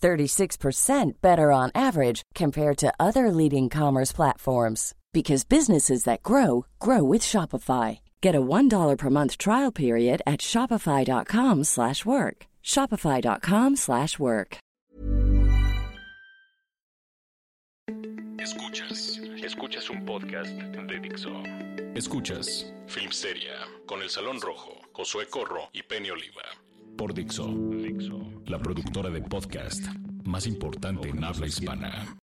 36% better on average compared to other leading commerce platforms because businesses that grow grow with Shopify. Get a $1 per month trial period at shopify.com/work. shopify.com/work. Escuchas, escuchas un podcast de Dixo. Escuchas Filmsteria con El Salón Rojo, Josué Corro y Penny Oliva. Por Dixo, Dixo, la productora de podcast más importante en habla hispana.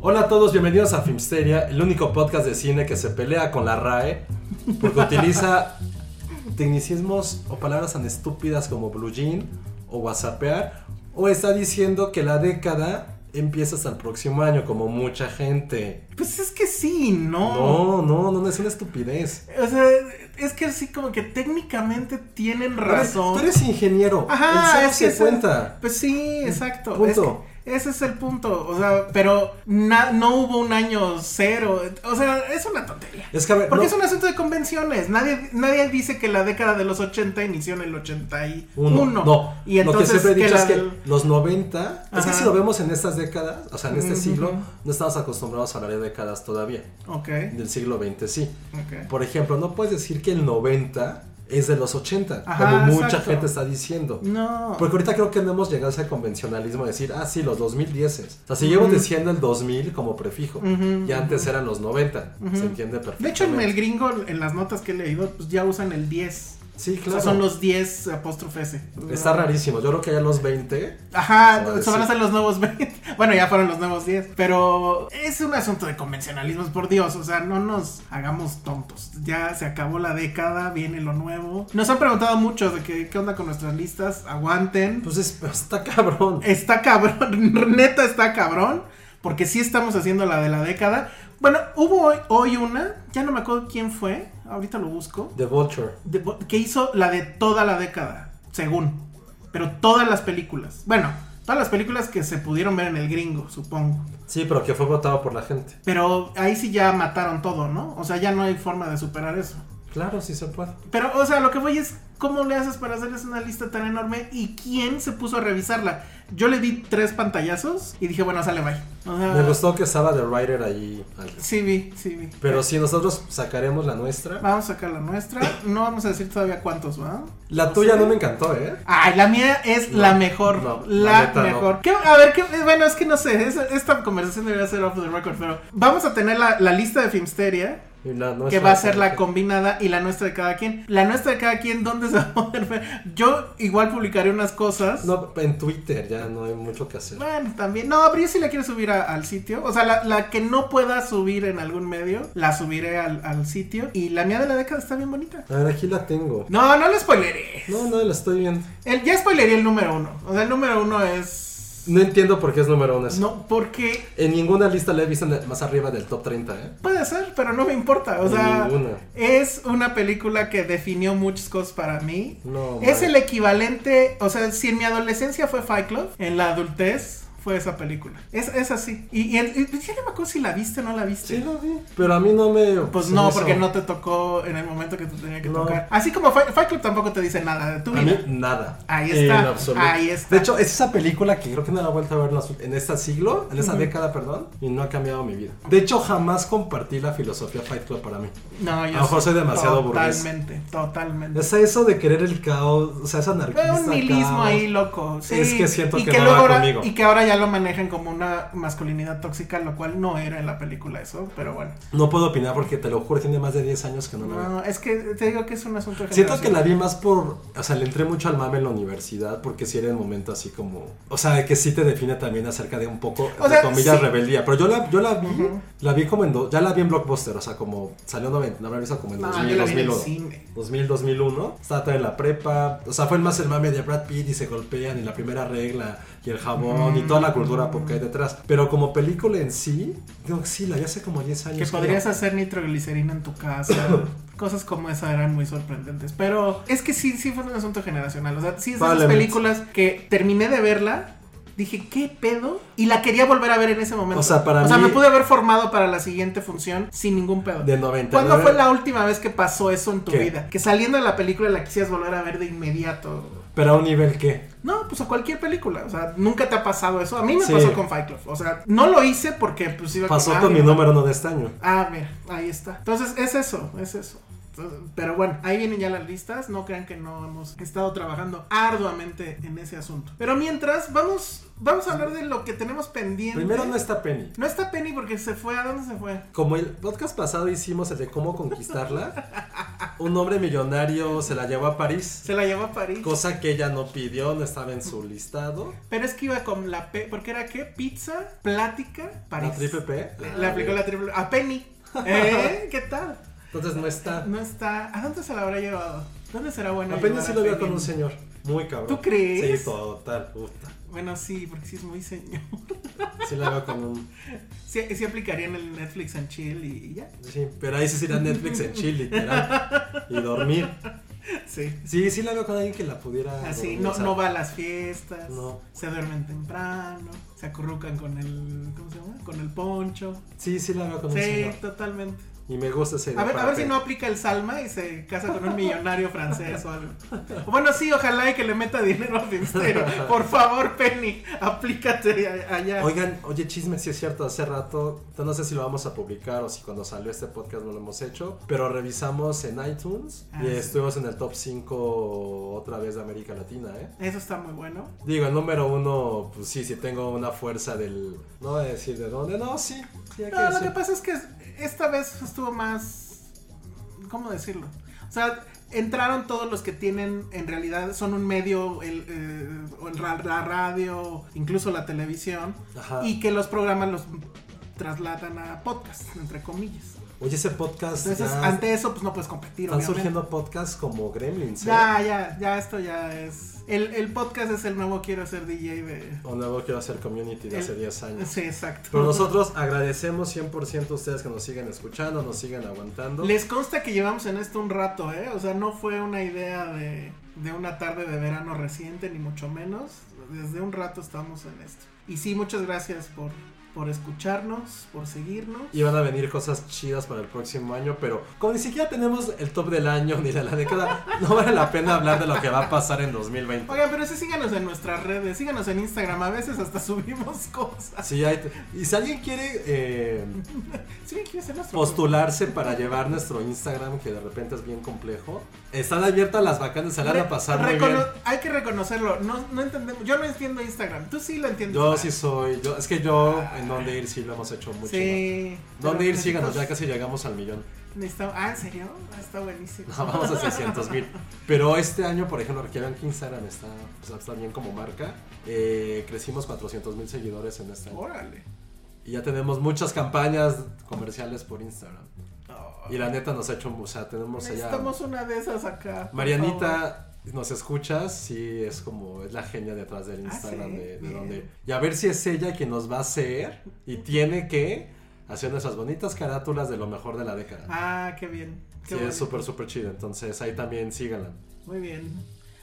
Hola a todos, bienvenidos a Filmsteria, el único podcast de cine que se pelea con la RAE porque utiliza tecnicismos o palabras tan estúpidas como blue jean o whatsappear o está diciendo que la década empieza hasta el próximo año como mucha gente. Pues es que sí, ¿no? No, no, no, es una estupidez. O sea, es que sí, como que técnicamente tienen razón. Tú eres ingeniero. Ajá, el es que se cuenta. Pues sí, exacto. Punto. Ese es el punto. O sea, pero na- no hubo un año cero. O sea, es una tontería. Es que a ver, Porque no- es un asunto de convenciones. Nadie, nadie dice que la década de los 80 inició en el 81. Uno. No, Y lo que entonces siempre he dicho es que los 90, es que Ajá. si lo vemos en estas décadas, o sea, en este siglo, no estamos acostumbrados a hablar de décadas todavía. Ok. Del siglo XX sí. Por ejemplo, no puedes decir que el 90 es de los 80, Ajá, como mucha exacto. gente está diciendo. No. Porque ahorita creo que no hemos llegado a ese convencionalismo de decir, ah, sí, los 2010. O sea, seguimos Ujú. diciendo el 2000 como prefijo. Ujú, Y antes eran los 90. Ujú. Se entiende perfectamente. De hecho, en el gringo, en las notas que he leído, pues ya usan el 10. Sí, O claro. sea, son los 10 apóstrofe S. Está rarísimo. Yo creo que ya los 20. Ajá, se van a ser los nuevos 20. Bueno, ya fueron los nuevos 10. Pero es un asunto de convencionalismos, por Dios. O sea, no nos hagamos tontos. Ya se acabó la década, viene lo nuevo. Nos han preguntado mucho de que, qué onda con nuestras listas. Aguanten. Pues es- está cabrón. Está cabrón, neta está cabrón. Porque sí estamos haciendo la de la década. Bueno, hubo hoy, hoy una, ya no me acuerdo quién fue, ahorita lo busco, The Vulture. que hizo la de toda la década, según. Pero todas las películas. Bueno, todas las películas que se pudieron ver en el gringo, supongo. Sí, pero que fue votado por la gente. Pero ahí sí ya mataron todo, ¿no? O sea, ya no hay forma de superar eso. Claro, sí se puede. Pero, o sea, lo que voy es, ¿cómo le haces para hacerles una lista tan enorme? ¿Y quién se puso a revisarla? Yo le di tres pantallazos y dije, bueno, sale, bye. O sea, Me gustó que estaba The Writer ahí. al- Sí vi, sí vi. Pero si nosotros sacaremos la nuestra. Vamos a sacar la nuestra. No vamos a decir todavía cuántos, ¿va? La tuya no me encantó, ¿eh? Ay, la mía es No, la mejor. no, la la neta no. mejor. ¿Qué- a ver, ¿qué- bueno, es que no sé. es- esta conversación debería ser off the record, pero vamos a tener la, la lista de Filmsteria. Que va a ser la combinada y la nuestra de cada quien. La nuestra de cada quien, ¿dónde se va a poder ver? Yo igual publicaré unas cosas. No, en Twitter ya no hay mucho que hacer. Bueno, también. No, pero yo sí la quiero subir a- al sitio. O sea, la, la que no pueda subir en algún medio, la subiré al, al sitio. Y la mía de la década está bien bonita. A ver, aquí la tengo. No, no la spoileré. No, no, la estoy viendo. El, ya spoileré el número uno. O sea, el número uno es. No entiendo por qué es número uno eso. No, porque En ninguna lista la he visto más arriba del top 30, ¿eh? puede ser, pero no me importa. O En sea, ninguna. es una película que definió muchas cosas para mí. No, es el equivalente. O sea, si en mi adolescencia fue Fight Club, en la adultez fue esa película. Es, es así. Y, y, el- y ya no me acuerdo si la viste o no la viste. Sí, lo vi. Pero a mí no me. Pues no, porque no te tocó en el momento que te tenía que No. tocar. Así como Fight, Fight Club tampoco te dice nada de tu A vida. mí, nada. Ahí En está, absoluto. ahí está. De hecho, es esa película que creo que no la he vuelto a ver en, en este siglo, en esa década, perdón, y no ha cambiado mi vida. De hecho, jamás compartí la filosofía Fight Club para mí. No, yo A lo mejor soy demasiado burgués. Totalmente, totalmente. Es eso de querer el caos, o sea, esa anarquista. Fue un nihilismo caos. ahí loco. Sí. Es que siento y que que no luego va ahora, conmigo. Y que ahora ya lo manejan como una masculinidad tóxica, lo cual no era en la película eso, pero bueno. No puedo opinar porque te lo juro, tiene más de 10 años que no la veo. No, es que te digo que es un asunto de Siento que la vi más por, o sea, le entré mucho al mame en la universidad porque sí era el momento así como, o sea, que sí te define también acerca de un poco, O sea, comillas, sí. rebeldía. Pero yo la, yo la vi, la vi como en, do- ya la vi en Blockbuster, o sea, como salió 90, la habrá visto como en No, 2000, yo la vi en el 2001. cine. 2000, 2001, estaba en la prepa, o sea, fue más el mame de Brad Pitt y se golpean y la primera regla y el jabón y toda la cultura pop que hay detrás. Pero como película en sí, digo, sí, la vi hace como 10 años. Que creo. podrías hacer nitroglicerina en tu casa. Cosas como esa eran muy sorprendentes. Pero es que sí, sí fue un asunto generacional. O sea, sí es de esas películas que terminé de verla. Dije, ¿qué pedo? Y la quería volver a ver en ese momento. O sea, para O sea, mí- me pude haber formado para la siguiente función sin ningún pedo. De 99. ¿Cuándo fue la última vez que pasó eso en tu ¿Qué? vida? Que saliendo de la película la quisieras volver a ver de inmediato. Pero a un nivel que... No, pues a cualquier película. O sea, nunca te ha pasado eso. A mí me Sí. pasó con Fight Club. O sea, no lo hice porque pues iba Pasó ah, con mi número uno de este año. Ah, mira, ahí está. Entonces, es eso, es eso. Pero bueno, ahí vienen ya las listas. No crean que no hemos estado trabajando arduamente en ese asunto. Pero mientras, vamos, vamos a hablar de lo que tenemos pendiente. Primero no está Penny. No está Penny porque se fue. ¿A dónde se fue? Como el podcast pasado hicimos el de cómo conquistarla, un hombre millonario se la llevó a París, Se la llevó a París. cosa que ella no pidió, no estaba en su listado. Pero es que iba con la P. ¿Por qué era qué? Pizza, plática, París. La triple P. Le, le aplicó la triple A Penny. ¿Eh? ¿Qué tal? Entonces no está. No está. ¿A dónde se la habrá llevado? ¿Dónde será bueno? Apenas sí lo Penny? con un señor. Muy cabrón. ¿Tú crees? Sí, total. Puta. Bueno, sí, porque sí es muy señor. Sí la veo con un. Sí, sí aplicaría en el Netflix and Chill y, y ya. Sí, pero ahí sí sería Netflix en chill, literal. Y dormir. Sí. Sí, sí la veo con alguien que la pudiera. Así, dormir, no, o sea, no va a las fiestas, No. se duermen temprano, se acurrucan con el, ¿cómo se llama? Con el poncho. Sí, sí la veo con un Sí, señor. totalmente. Y me gusta ese. A ver, a ver si no aplica el Salma y se casa con un millonario francés o algo. Bueno, sí, ojalá y que le meta dinero a Finstero. Por favor, Penny, aplícate allá. Oigan, oye, chisme, sí es cierto, hace rato, no sé si lo vamos a publicar o si cuando salió este podcast no lo hemos hecho, pero revisamos en iTunes Ah, y sí. estuvimos en el top 5 otra vez de América Latina, ¿eh? Eso está muy bueno. Digo, el número uno, pues sí, sí tengo una fuerza del... No voy a decir de dónde, no, sí. sí No, lo que pasa es que esta vez estuvo más. ¿Cómo decirlo? O sea, entraron todos los que tienen, en realidad, son un medio, el, eh, la radio, incluso la televisión, Ajá. y que los programas los trasladan a podcast, entre comillas. Oye, ese podcast... Entonces, ya ante eso, pues no puedes competir, Están obviamente. surgiendo podcasts como Gremlins, ¿eh? Ya, ya, ya, esto ya es. El, el podcast es el nuevo Quiero ser DJ de. O nuevo quiero hacer community de hace el- 10 años. Sí, exacto. Pero nosotros agradecemos 100% a ustedes que nos siguen escuchando, nos siguen aguantando. Les consta que llevamos en esto un rato, ¿eh? O sea, no fue una idea de, de una tarde de verano reciente, ni mucho menos. Desde un rato estamos en esto. Y sí, muchas gracias por, por escucharnos, por seguirnos. Y van a venir cosas chidas para el próximo año, pero como ni siquiera tenemos el top del año ni de la década, no vale la pena hablar de lo que va a pasar en 2020. Oigan, pero sí síganos en nuestras redes, síganos en Instagram, a veces hasta subimos cosas. Sí, hay- y si alguien quiere eh, Sí, ¿quién es nuestro? postularse para llevar nuestro Instagram, que de repente es bien complejo, están abiertas las vacantes, se la van a pasar muy recono- bien. Hay que reconocerlo, no, no entendemos, yo no entiendo Instagram, tú sí lo entiendes. Yo sí soy, yo, es que yo en dónde ir sí lo hemos hecho mucho. Sí. ¿Dónde pero ir? Síganos, ya necesitamos- casi llegamos al millón. necesitamos- Ah, ¿en serio? Ah, está buenísimo. No, vamos a 600 mil. Pero este año, por ejemplo, vean que Instagram está, pues, está bien como marca. eh, crecimos 400 mil seguidores en este año. Órale. Y ya tenemos muchas campañas comerciales por Instagram. Oh, Y la neta nos ha hecho, o sea, tenemos allá... Necesitamos una de esas acá. Marianita, nos escuchas, sí, es como, es la genia detrás del Ah, Instagram sí, de, donde... Y a ver si es ella quien nos va a hacer y tiene que hacer nuestras bonitas carátulas de lo mejor de la década. Ah, qué bien. Qué sí, es súper, súper chido. Entonces ahí también síganla. Muy bien.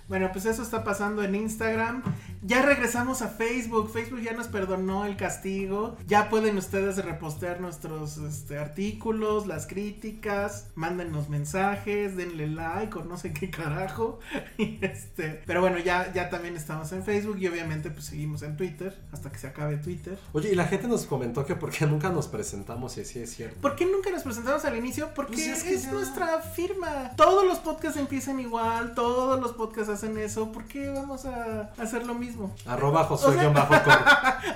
Bueno, pues eso está pasando en Instagram. Ya regresamos a Facebook. Facebook ya nos perdonó el castigo. Ya pueden ustedes repostear nuestros este, artículos, las críticas, mándenos mensajes, denle like o no sé qué carajo. Y este, pero bueno, ya, ya también estamos en Facebook y obviamente pues seguimos en Twitter hasta que se acabe Twitter. Oye, y la gente nos comentó que por qué nunca nos presentamos y así es cierto. ¿Por qué nunca nos presentamos al inicio? Porque Pues es, es que ya- nuestra firma. Todos los podcasts empiezan igual, todos los podcasts hacen eso. ¿Por qué vamos a hacer lo mismo? Arroba O sea- Josué-Cor.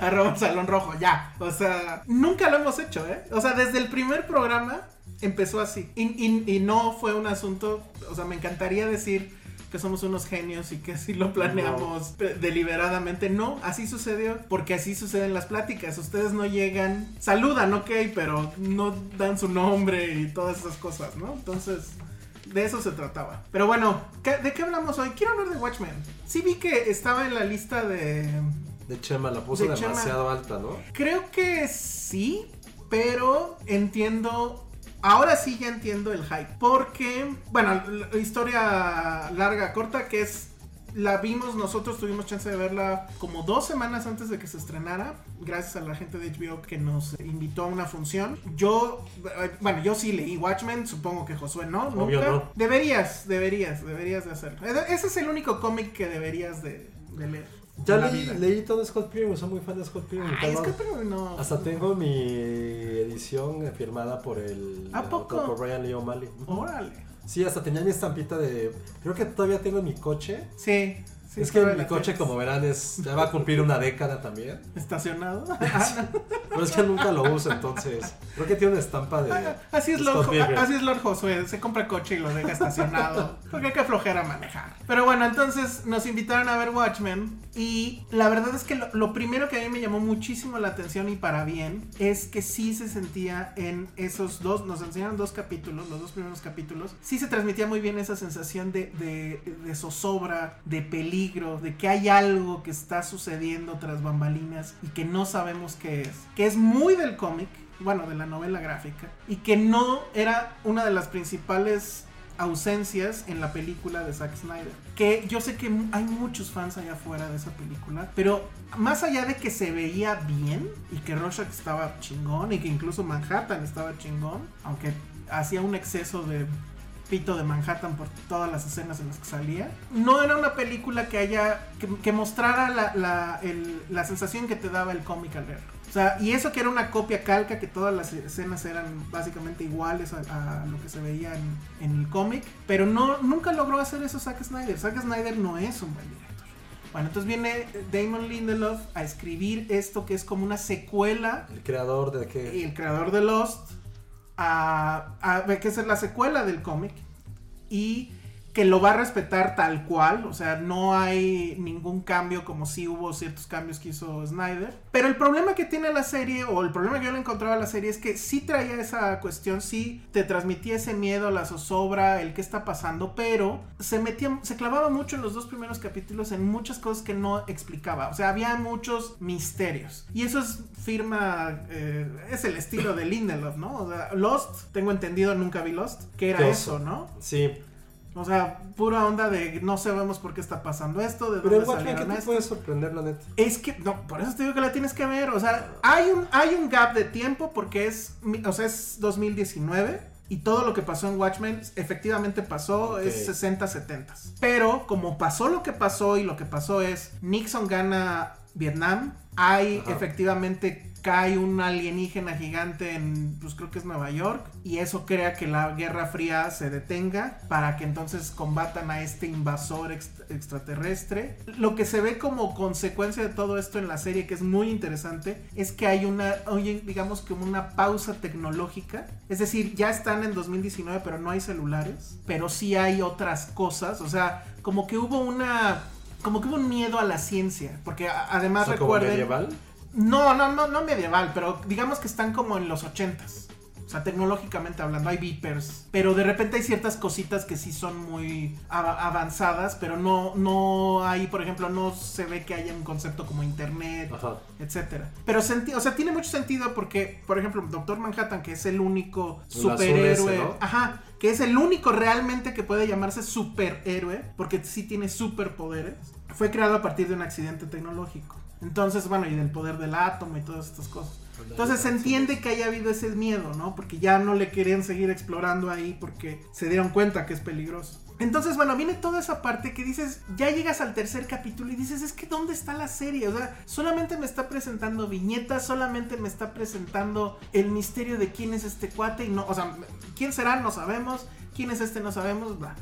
Arroba Salón Rojo, ya. O sea, nunca lo hemos hecho, ¿eh? O sea, desde el primer programa empezó así. Y, y- y no fue un asunto, o sea, me encantaría decir que somos unos genios y que así lo planeamos deliberadamente. No, así sucedió, porque así suceden las pláticas. Ustedes no llegan, saludan, ok, pero no dan su nombre y todas esas cosas, ¿no? Entonces... De eso se trataba. Pero bueno, ¿qué- ¿de qué hablamos hoy? Quiero hablar de Watchmen. Sí vi que estaba en la lista de, De Chema, la puso De Chema. demasiado alta, ¿no? Creo que sí, pero entiendo. Ahora sí ya entiendo el hype. Porque, bueno, la historia larga, corta, que es. La vimos, nosotros tuvimos chance de verla como dos semanas antes de que se estrenara, gracias a la gente de HBO que nos invitó a una función. Yo, eh, bueno, yo sí leí Watchmen, supongo que Josué no, Obvio nunca. no. Deberías, deberías, deberías de hacerlo. Ese es el único cómic que deberías de, de leer. Ya leí, leí todo Scott Pilgrim, soy muy fan de Scott Pilgrim. Ay, no. Hasta tengo mi edición firmada por el ¿A poco? por Brian Lee O'Malley. Órale. Sí, hasta tenía mi estampita de. Creo que todavía tengo en mi coche. Sí. Sí, es que mi coche, como verán, es ya va a cumplir una década también. ¿Estacionado? Pero es que nunca lo uso, entonces. Creo que tiene una estampa de. así, es Lord, así es Lord Josué. Se compra coche y lo deja estacionado. porque hay que flojera manejar. Pero bueno, entonces nos invitaron a ver Watchmen. Y la verdad es que lo, lo primero que a mí me llamó muchísimo la atención y para bien es que sí se sentía en esos dos. Nos enseñaron dos capítulos, los dos primeros capítulos. Sí se transmitía muy bien esa sensación de, de, de zozobra, de peligro, de que hay algo que está sucediendo tras bambalinas y que no sabemos qué es. Que es muy del cómic, bueno, de la novela gráfica, y que no era una de las principales ausencias en la película de Zack Snyder. Que yo sé que hay muchos fans allá afuera de esa película, pero más allá de que se veía bien y que Rorschach estaba chingón y que incluso Manhattan estaba chingón, aunque hacía un exceso de pito de Manhattan por todas las escenas en las que salía. No era una película que haya que, que mostrara la, la- el- la sensación que te daba el cómic al leerlo. O sea, y eso que era una copia calca, que todas las escenas eran básicamente iguales a, a lo que se veía en, en el cómic, pero no nunca logró hacer eso Zack Snyder. Zack Snyder no es un buen director. Bueno, entonces viene Damon Lindelof a escribir esto que es como una secuela El creador de y que. el creador de Lost a, a- que es la secuela del cómic y que lo va a respetar tal cual, o sea, no hay ningún cambio como si hubo ciertos cambios que hizo Snyder. Pero el problema que tiene la serie, o el problema que yo le encontraba a la serie, es que sí traía esa cuestión, sí te transmitía ese miedo, la zozobra, el qué está pasando, pero se metía, se clavaba mucho en los dos primeros capítulos en muchas cosas que no explicaba. O sea, había muchos misterios. Y eso es firma, eh, es el estilo de Lindelof, ¿no? O sea, Lost, tengo entendido, nunca vi Lost, que era eso. ¿no? Sí. O sea, pura onda de no sabemos por qué está pasando esto, de Pero dónde Watchmen, ¿qué salieron te puede sorprender, la neta? Es que, no, por eso te digo que la tienes que ver. O sea, hay un, hay un gap de tiempo porque es, o sea, es 2019 y todo lo que pasó en Watchmen efectivamente pasó, es 60-70. Pero como pasó lo que pasó y lo que pasó es Nixon gana Vietnam, hay Ajá. efectivamente cae un alienígena gigante en, pues creo que es Nueva York, y eso crea que la Guerra Fría se detenga para que entonces combatan a este invasor ex- extraterrestre. Lo que se ve como consecuencia de todo esto en la serie, que es muy interesante, es que hay una, digamos como una pausa tecnológica, es decir, ya están en 2019, pero no hay celulares, pero sí hay otras cosas, o sea, como que hubo una... Como que hubo un miedo a la ciencia, porque además O sea, como recuerden... medieval. No, no, no, no medieval, pero digamos que están como en los ochentas. O sea, tecnológicamente hablando, hay beepers. Pero de repente hay ciertas cositas que sí son muy av- avanzadas, pero no, no hay, por ejemplo, no se ve que haya un concepto como internet, Ajá. etcétera. Pero o sea, tiene mucho sentido porque, por ejemplo, Doctor Manhattan, que es el único El superhéroe, ese, ¿no? ajá, que es el único realmente que puede llamarse superhéroe, porque sí tiene superpoderes, fue creado a partir de un accidente tecnológico. Entonces, bueno, y del poder del átomo y todas estas cosas. Entonces se entiende que haya habido ese miedo, ¿no? Porque ya no le querían seguir explorando ahí porque se dieron cuenta que es peligroso. Entonces, bueno, viene toda esa parte que dices, ya llegas al tercer capítulo y dices, es que ¿dónde está la serie? O sea, solamente me está presentando viñetas, solamente me está presentando el misterio de quién es este cuate y no, o sea, quién será, no sabemos, quién es este, no sabemos, bla.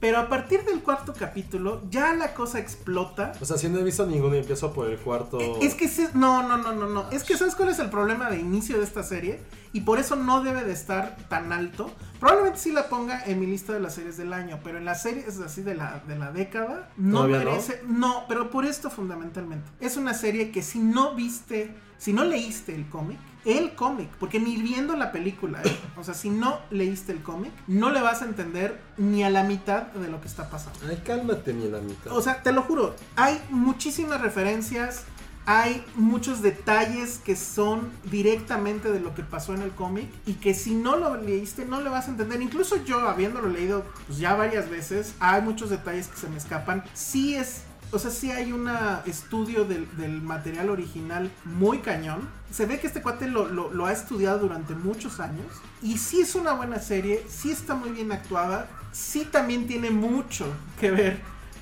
Pero a partir del cuarto capítulo, ya la cosa explota. O sea, si no he visto ninguno y empiezo por el cuarto. Es que sí, no, no, no, no, no. Es que ¿sabes cuál es el problema de inicio de esta serie? Y por eso no debe de estar tan alto. Probablemente sí la ponga en mi lista de las series del año, pero en las series así de la, de la década, no ¿Todavía merece. No? pero por esto fundamentalmente. Es una serie que si no viste, si no leíste el cómic, el cómic, porque ni viendo la película, ¿eh? o sea, si no leíste el cómic, no le vas a entender ni a la mitad de lo que está pasando. Ay, cálmate, ni la mitad. O sea, te lo juro, hay muchísimas referencias, hay muchos detalles que son directamente de lo que pasó en el cómic y que si no lo leíste no le vas a entender. Incluso yo, habiéndolo leído pues, ya varias veces, hay muchos detalles que se me escapan. Sí es o sea, sí hay un estudio del, del, material original muy cañón. Se ve que este cuate lo, lo, lo, ha estudiado durante muchos años. Y sí es una buena serie, sí está muy bien actuada. Sí también tiene mucho que ver,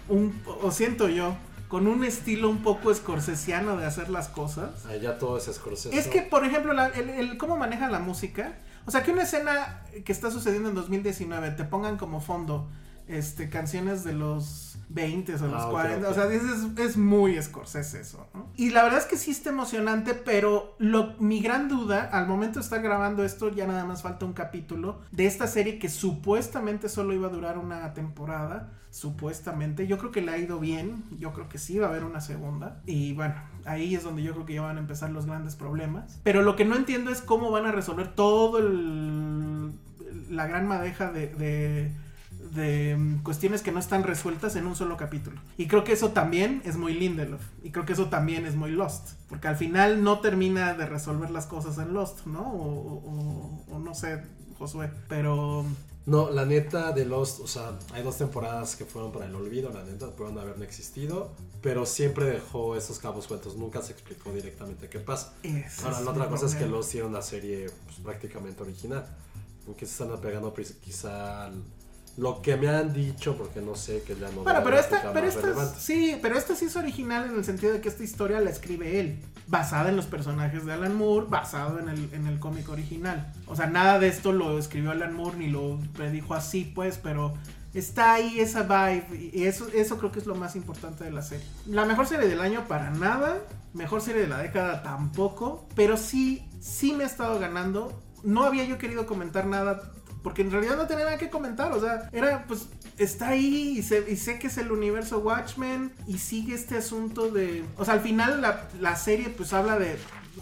un, o siento yo, con un estilo un poco escorsesiano de hacer las cosas. Ya todo es escorsesio. Es que, por ejemplo, la, el, el, cómo maneja la música. O sea, que una escena que está sucediendo en 2019 te pongan como fondo este, canciones de los 20 o los Ah, ok, 40. ok. O sea, es, es muy Scorsese eso, ¿no? Y la verdad es que sí está emocionante, pero lo, mi gran duda, al momento de estar grabando esto, ya nada más falta un capítulo de esta serie que supuestamente solo iba a durar una temporada. Supuestamente. Yo creo que le ha ido bien. Yo creo que sí va a haber una segunda. Y bueno, ahí es donde yo creo que ya van a empezar los grandes problemas. Pero lo que no entiendo es cómo van a resolver todo el. la gran madeja de- de de mm, cuestiones que no están resueltas en un solo capítulo. Y creo que eso también es muy Lindelof. Y creo que eso también es muy Lost. Porque al final no termina de resolver las cosas en Lost, ¿no? O, o- o no sé, Josué. Pero No, la neta de Lost, o sea, hay dos temporadas que fueron para el olvido, la neta, pudieron haber no existido, pero siempre dejó esos cabos sueltos, nunca se explicó directamente qué pasa. ese Ahora, la otra cosa es que. Lost tiene una serie pues, prácticamente original, aunque se están apegando quizá al- lo que me han dicho, porque no sé, que ya no Bueno, pero esta, pero esta sí, pero esta sí es original en el sentido de que esta historia la escribe él, basada en los personajes de Alan Moore, basado en el, en el cómic original. O sea, nada de esto lo escribió Alan Moore ni lo predijo así, pues, pero está ahí esa vibe y eso, eso creo que es lo más importante de la serie. La mejor serie del año para nada, mejor serie de la década tampoco, pero sí, sí me ha estado ganando. No había yo querido comentar nada porque en realidad no tenía nada que comentar, o sea, era pues está ahí y, sé- que es el universo Watchmen y sigue este asunto de, o sea, al final la, la serie pues habla de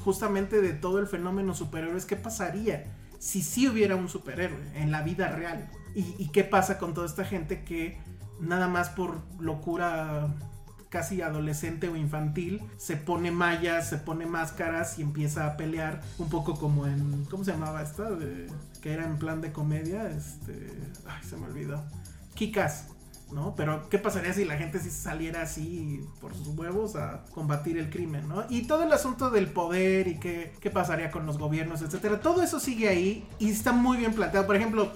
justamente de todo el fenómeno superhéroes, ¿qué pasaría si sí hubiera un superhéroe en la vida real? ¿Y, y qué pasa con toda esta gente que nada más por locura casi adolescente o infantil, se pone mallas, se pone máscaras y empieza a pelear un poco como en, ¿cómo se llamaba esta? Que era en plan de comedia, este, ay, se me olvidó. Kikas, ¿no? Pero ¿qué pasaría si la gente saliera así por sus huevos a combatir el crimen, ¿no? Y todo el asunto del poder y qué, qué pasaría con los gobiernos, etcétera, todo eso sigue ahí y está muy bien planteado. Por ejemplo,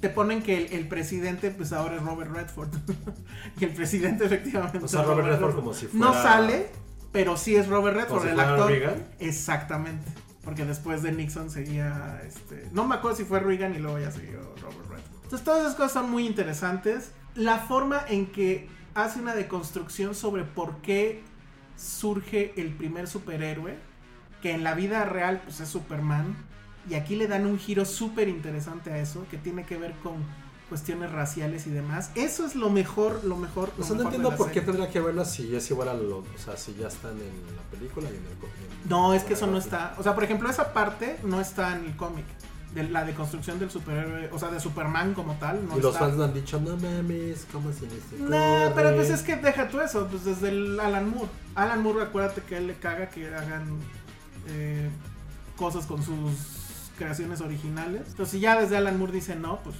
te ponen que el, el presidente, pues ahora es Robert Redford. que el presidente efectivamente. O sea, Robert Redford como si No fuera- sale, pero sí es Robert Redford, si el actor. Reagan. Exactamente. Porque después de Nixon seguía este. No me acuerdo si fue Reagan y luego ya siguió Robert Redford. Entonces todas esas cosas son muy interesantes. La forma en que hace una deconstrucción sobre por qué surge el primer superhéroe. Que en la vida real pues es Superman. Y aquí le dan un giro súper interesante a eso. Que tiene que ver con cuestiones raciales y demás. Eso es lo mejor, lo mejor. O sea, no mejor entiendo por qué tendría que verla si es igual a lo. O sea, si ya están en la película y en el. en- No, es que eso no está. O sea, por ejemplo, esa parte no está en el cómic. De la deconstrucción del superhéroe, o sea, de Superman como tal. No y los está. fans han dicho, no mames, ¿cómo se les No, pero pues ocurre?" es que deja tú eso, pues desde el Alan Moore. Alan Moore, acuérdate que él le caga que hagan eh, cosas con sus creaciones originales. Entonces, ya desde Alan Moore dice no, pues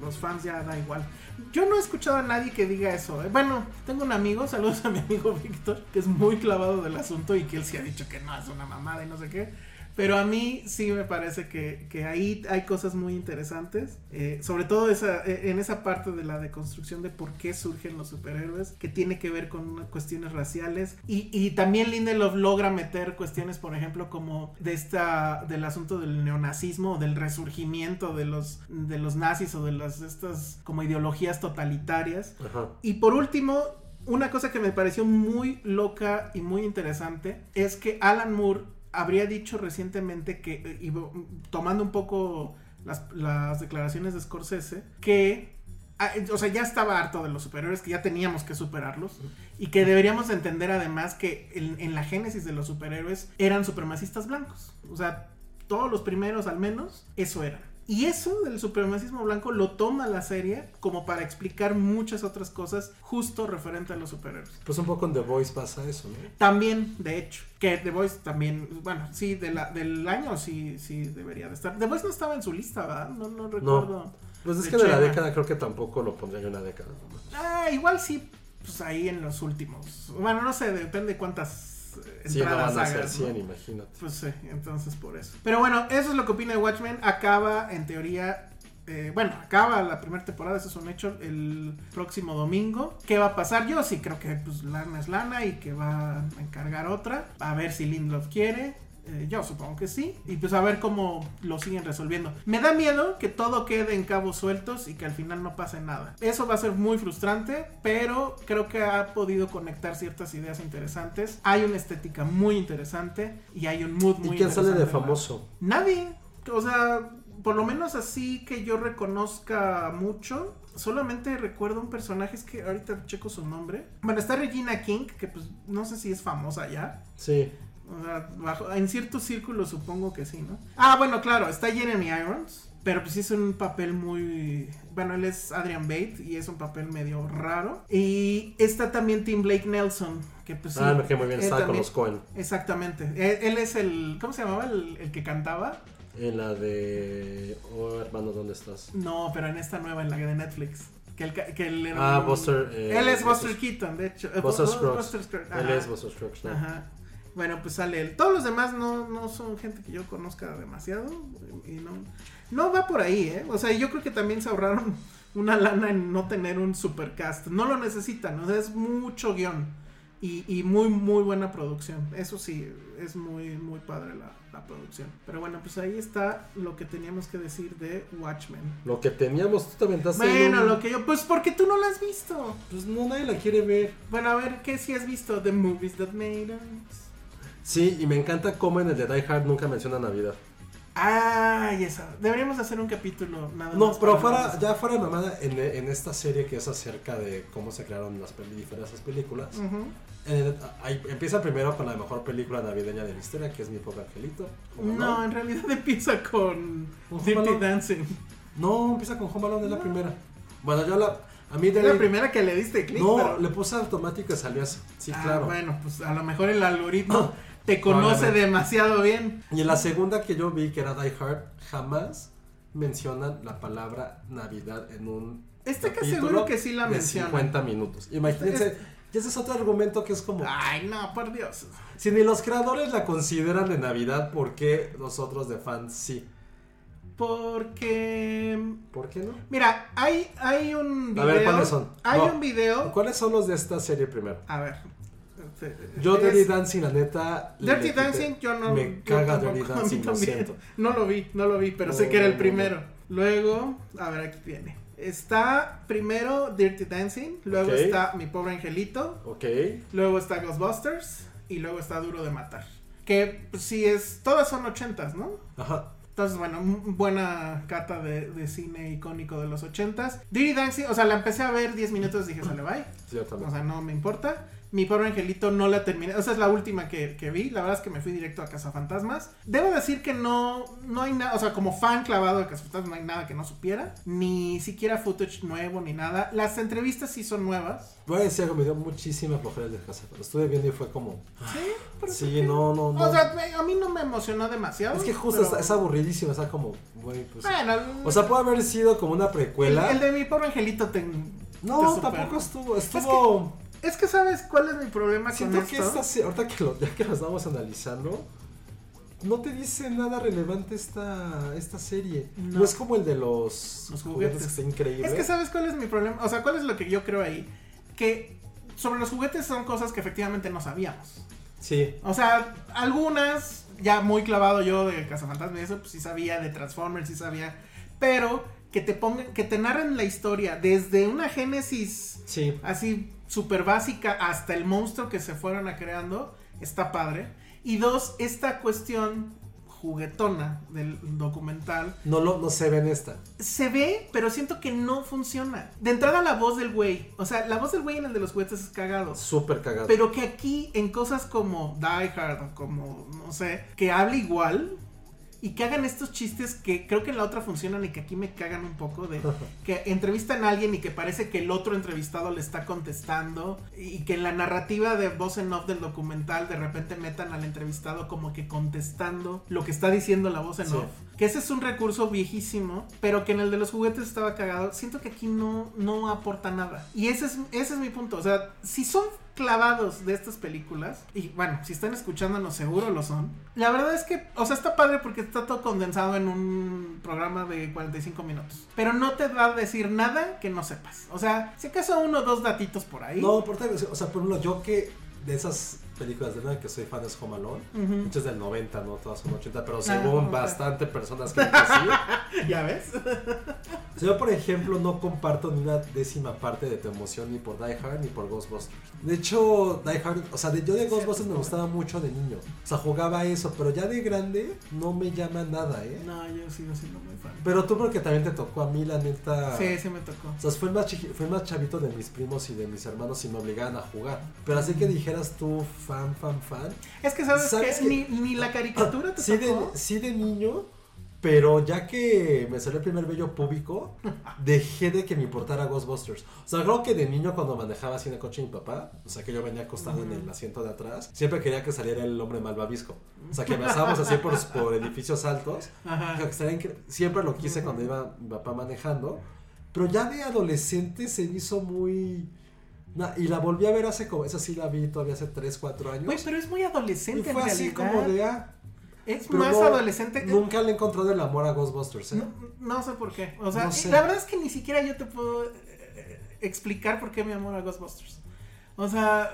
los fans ya da igual. Yo no he escuchado a nadie que diga eso. ¿eh? Bueno, tengo un amigo, saludos a mi amigo Víctor, que es muy clavado del asunto y que él sí ha dicho que no, es una mamada y no sé qué. Pero a mí sí me parece que, que ahí hay cosas muy interesantes. eh, sobre todo esa, eh, en esa parte de la deconstrucción de por qué surgen los superhéroes, que tiene que ver con cuestiones raciales. Y, y también Lindelof logra meter cuestiones, por ejemplo, como de esta, del asunto del neonazismo, del resurgimiento de los, de los nazis o de las estas como ideologías totalitarias. Ajá. Y por último, una cosa que me pareció muy loca y muy interesante es que Alan Moore habría dicho recientemente que, eh, y tomando un poco las, las declaraciones de Scorsese, que, ah, eh, o sea, ya estaba harto de los superhéroes, que ya teníamos que superarlos, y que deberíamos entender además que en, en la génesis de los superhéroes eran supremacistas blancos. O sea, todos los primeros al menos, eso eran. Y eso del supremacismo blanco lo toma la serie como para explicar muchas otras cosas justo referente a los superhéroes. Pues un poco en The Voice pasa eso, ¿no? También, de hecho, que The Voice también, bueno, sí, de la, del año sí, sí debería de estar. The Voice no estaba en su lista, ¿verdad? No, no recuerdo. Pues es De que de la década creo que tampoco lo pondría en la década. Ah, igual sí, pues ahí en los últimos. Bueno, no sé, depende cuántas Sí, no van a ser hagas, ¿no? 100, imagínate. Pues sí, entonces por eso. Pero bueno, eso es lo que opina de Watchmen. Acaba, en teoría. eh, bueno, acaba la primera temporada, eso es un hecho, el próximo domingo. ¿Qué va a pasar? Yo sí creo que pues lana es lana y que va a encargar otra. A ver si Lindelof quiere. Eh, yo supongo que sí. Y pues a ver cómo lo siguen resolviendo. Me da miedo que todo quede en cabos sueltos y que al final no pase nada. Eso va a ser muy frustrante, pero creo que ha podido conectar ciertas ideas interesantes. Hay una estética muy interesante y hay un mood muy ¿Y quién sale de interesante, famoso? Nadie. O sea, por lo menos así que yo reconozca mucho. Solamente recuerdo un personaje, es que ahorita checo su nombre. Bueno, está Regina King, que pues no sé si es famosa ya. Sí. O sea, bajo- en ciertos círculos supongo que sí, ¿no? Ah, bueno, claro, está Jeremy Irons. Pero pues sí es un papel muy... Bueno, él es Adrian Bate y es un papel medio raro. Y está también Tim Blake Nelson, que pues sí. ah, me quedé muy bien. Estaba con los Cohen. Exactamente. Él, él es el... ¿Cómo se llamaba? El, el que cantaba. En la de. Oh, hermano, ¿dónde estás? No, pero en esta nueva, en la de Netflix. Que él, que él era Ah, un- Buster, eh, él es Buster Buster- Keaton, de hecho. Buster Bu- Scruggs. Buster Scruggs, Él es Buster Scruggs, ¿no? Ajá. Bueno, pues sale él. Todos los demás no, no son gente que yo conozca demasiado. Y no, no va por ahí, ¿eh? O sea, yo creo que también se ahorraron una lana en no tener un supercast. No lo necesitan, o sea, es mucho guion. Y, y muy, muy buena producción. Eso sí, es muy, muy padre la, la producción. Pero bueno, pues ahí está lo que teníamos que decir de Watchmen. Lo que teníamos, tú te aventaste. Bueno, un- lo que yo. Pues porque tú no la has visto. Pues no, nadie la quiere ver. Bueno, a ver, ¿qué si has visto? The Movies That Made Us. Sí, y me encanta cómo en el de Die Hard nunca menciona Navidad. Ay, esa. Deberíamos hacer un capítulo nada No, más pero fuera, ya fuera de mamada, en, en esta serie que es acerca de cómo se crearon las diferentes películas, Ujú. en el- ahí empieza primero con la mejor película navideña de la historia, que es Mi Pobre Angelito. No, Alone. en realidad empieza con Dirty. Dancing. No, empieza con Home Alone, es la primera. Bueno, yo la... A mí de Es la primera que le diste clic. No, pero- le puse automático y salió así. Sí, Ah, claro. Bueno, pues a lo mejor el algoritmo te conoce demasiado bien. Y en la segunda que yo vi, que era Die Hard, jamás mencionan la palabra Navidad en un. Estoy casi capítulo seguro que sí la mencionan. 50 minutos. Imagínense. Es- Y ese es otro argumento que es como. Ay, no, por Dios. Si ni los creadores la consideran de Navidad, ¿por qué nosotros de fans sí? Porque. ¿Por qué no? Mira, hay, hay un A video. ver, ¿cuáles son? Hay No. un video. ¿Cuáles son los de esta serie primero? A ver. Este, Yo, es- Dirty Dancing, la neta. Dirty Dancing, yo no. Me caga Dirty Dancing, lo siento. No lo vi, no lo vi, pero No, sé que era el no, primero. no. Luego, a ver, aquí viene. Está primero Dirty Dancing, luego está Mi Pobre Angelito, Ok. luego está Ghostbusters y luego está Duro de Matar. Que pues, sí es, todas son ochentas, ¿no? Ajá. Entonces, bueno, buena cata de, de cine icónico de los ochentas. Dirty Dancing, o sea, la empecé a ver 10 minutos y dije, sale, bye. Sí. O sea, no me importa. Mi pobre angelito no la terminé. O sea, es la última que, que vi. La verdad es que me fui directo a Cazafantasmas. Debo decir que no, no hay nada. O sea, como fan clavado de Cazafantasmas, no hay nada que no supiera. Ni siquiera footage nuevo ni nada. Las entrevistas sí son nuevas. Voy a decir algo, me dio muchísima flojera el de. Lo estuve viendo y fue como. Sí, pero Sí, no, no, no. O sea, me- a mí no me emocionó demasiado. Es que justo pero- es, aburridísimo, o sea, como, güey, pues. Bueno, O sea, puede haber sido como una el, precuela. el de mi pobre angelito te. No, te tampoco estuvo. Estuvo. Es que sabes cuál es mi problema con Siento esto. que esta, se- ahorita que lo, ya que lo estamos analizando, no te dice nada relevante esta, esta serie. No. No. es como el de los, Los juguetes, juguetes. que está increíble. Es que sabes cuál es mi problema, o sea, cuál es lo que yo creo ahí, que sobre los juguetes son cosas que efectivamente no sabíamos. Sí. O sea, algunas ya muy clavado yo de Cazafantasmas y eso, pues sí sabía de Transformers, sí sabía, pero que te pongan, que te narren la historia desde una génesis Sí. así súper básica hasta el monstruo que se fueron a creando, está padre. Y dos, esta cuestión juguetona del documental No, lo, no se ve en esta. se ve, pero siento que no funciona. De entrada la voz del güey, o sea, la voz del güey en el de los juguetes es cagado. Súper cagado. Pero que aquí en cosas como Die Hard, como no sé, que hable igual y que hagan estos chistes que creo que en la otra funcionan y que aquí me cagan un poco de que entrevistan a alguien y que parece que el otro entrevistado le está contestando y que en la narrativa de voz en off del documental de repente metan al entrevistado como que contestando lo que está diciendo la voz en Sí. off. Que ese es un recurso viejísimo, pero que en el de los juguetes estaba cagado. Siento que aquí no, no aporta nada. Y ese es, ese es mi punto. O sea, si son clavados de estas películas, y bueno, si están escuchándonos seguro lo son. La verdad es que, o sea, está padre porque está todo condensado en un programa de 45 minutos. Pero no te va a decir nada que no sepas. O sea, si acaso uno o dos datitos por ahí. No, por o sea, por ejemplo, yo que de esas películas de una que soy fan es Home Alone, muchas del 90, no todas son 80, pero Ah, según bastante personas que sí. ¿Ya ves? O sea, yo, por ejemplo, no comparto ni una décima parte de tu emoción ni por Die Hard ni por Ghostbusters. De hecho, Die Hard, o sea, de, yo de Ghostbusters me gustaba mucho de niño. O sea, jugaba eso, pero ya de grande no me llama nada, ¿eh? No, yo sigo siendo muy fan. Pero tú porque también te tocó a mí, la neta. Sí, sí me tocó. O sea, fue el, más fue el más chavito de mis primos y de mis hermanos y me obligaban a jugar. Pero así que dijeras tú, fan, fan, fan. Es que sabes, ¿Sabes que? Ni, ni la caricatura te Sí de, tocó. sí de niño, pero ya que me salió el primer vello público, dejé de que me importara Ghostbusters. O sea, creo que de niño cuando manejaba así en el coche de mi papá, o sea, que yo venía acostado en el asiento de atrás, siempre quería que saliera el hombre malvavisco. O sea, que pasábamos así por, por edificios altos. Ajá. Que Siempre lo quise cuando iba mi papá manejando. Pero ya de adolescente se hizo muy... Y la volví a ver hace como... Esa sí la vi todavía hace 3, 4 años. Güey, pero es muy y adolescente fue en así como de... Ah, Es pero más no- adolescente. Nunca le he encontrado el amor a Ghostbusters, ¿eh? No, no sé por qué. O sea, No sé. la verdad es que ni siquiera yo te puedo eh, explicar por qué mi amor a Ghostbusters. O sea,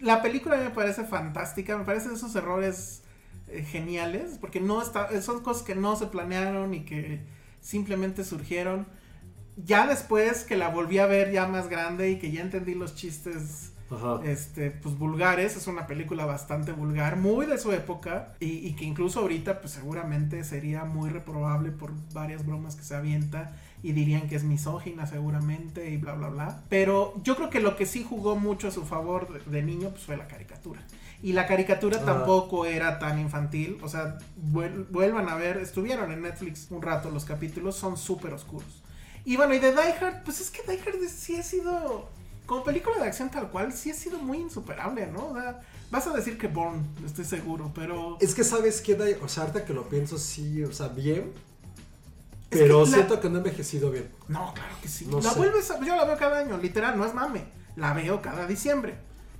la película me parece fantástica, me parecen esos errores eh, geniales, porque no está, son cosas que no se planearon y que simplemente surgieron. Ya después que la volví a ver ya más grande y que ya entendí los chistes Ajá. este, pues vulgares, es una película bastante vulgar, muy de su época, y, y que incluso ahorita, pues seguramente sería muy reprobable por varias bromas que se avienta, y dirían que es misógina seguramente, y bla, bla, bla. Pero yo creo que lo que sí jugó mucho a su favor de, de niño, pues fue la caricatura. Y la caricatura tampoco era tan infantil, o sea, vuel- vuelvan a ver, estuvieron en Netflix un rato los capítulos, son súper oscuros. Y bueno, y de Die Hard, pues es que Die Hard sí ha sido, como película de acción tal cual, sí ha sido muy insuperable, ¿no? O sea, vas a decir que Bourne, estoy seguro, pero... Es que sabes que, o sea, ahorita que lo pienso, sí, o sea, bien. Es Pero que la- siento que no he envejecido bien. No, claro que sí. No la sé. vuelves a- yo la veo cada año, literal, no es mame. La veo cada diciembre.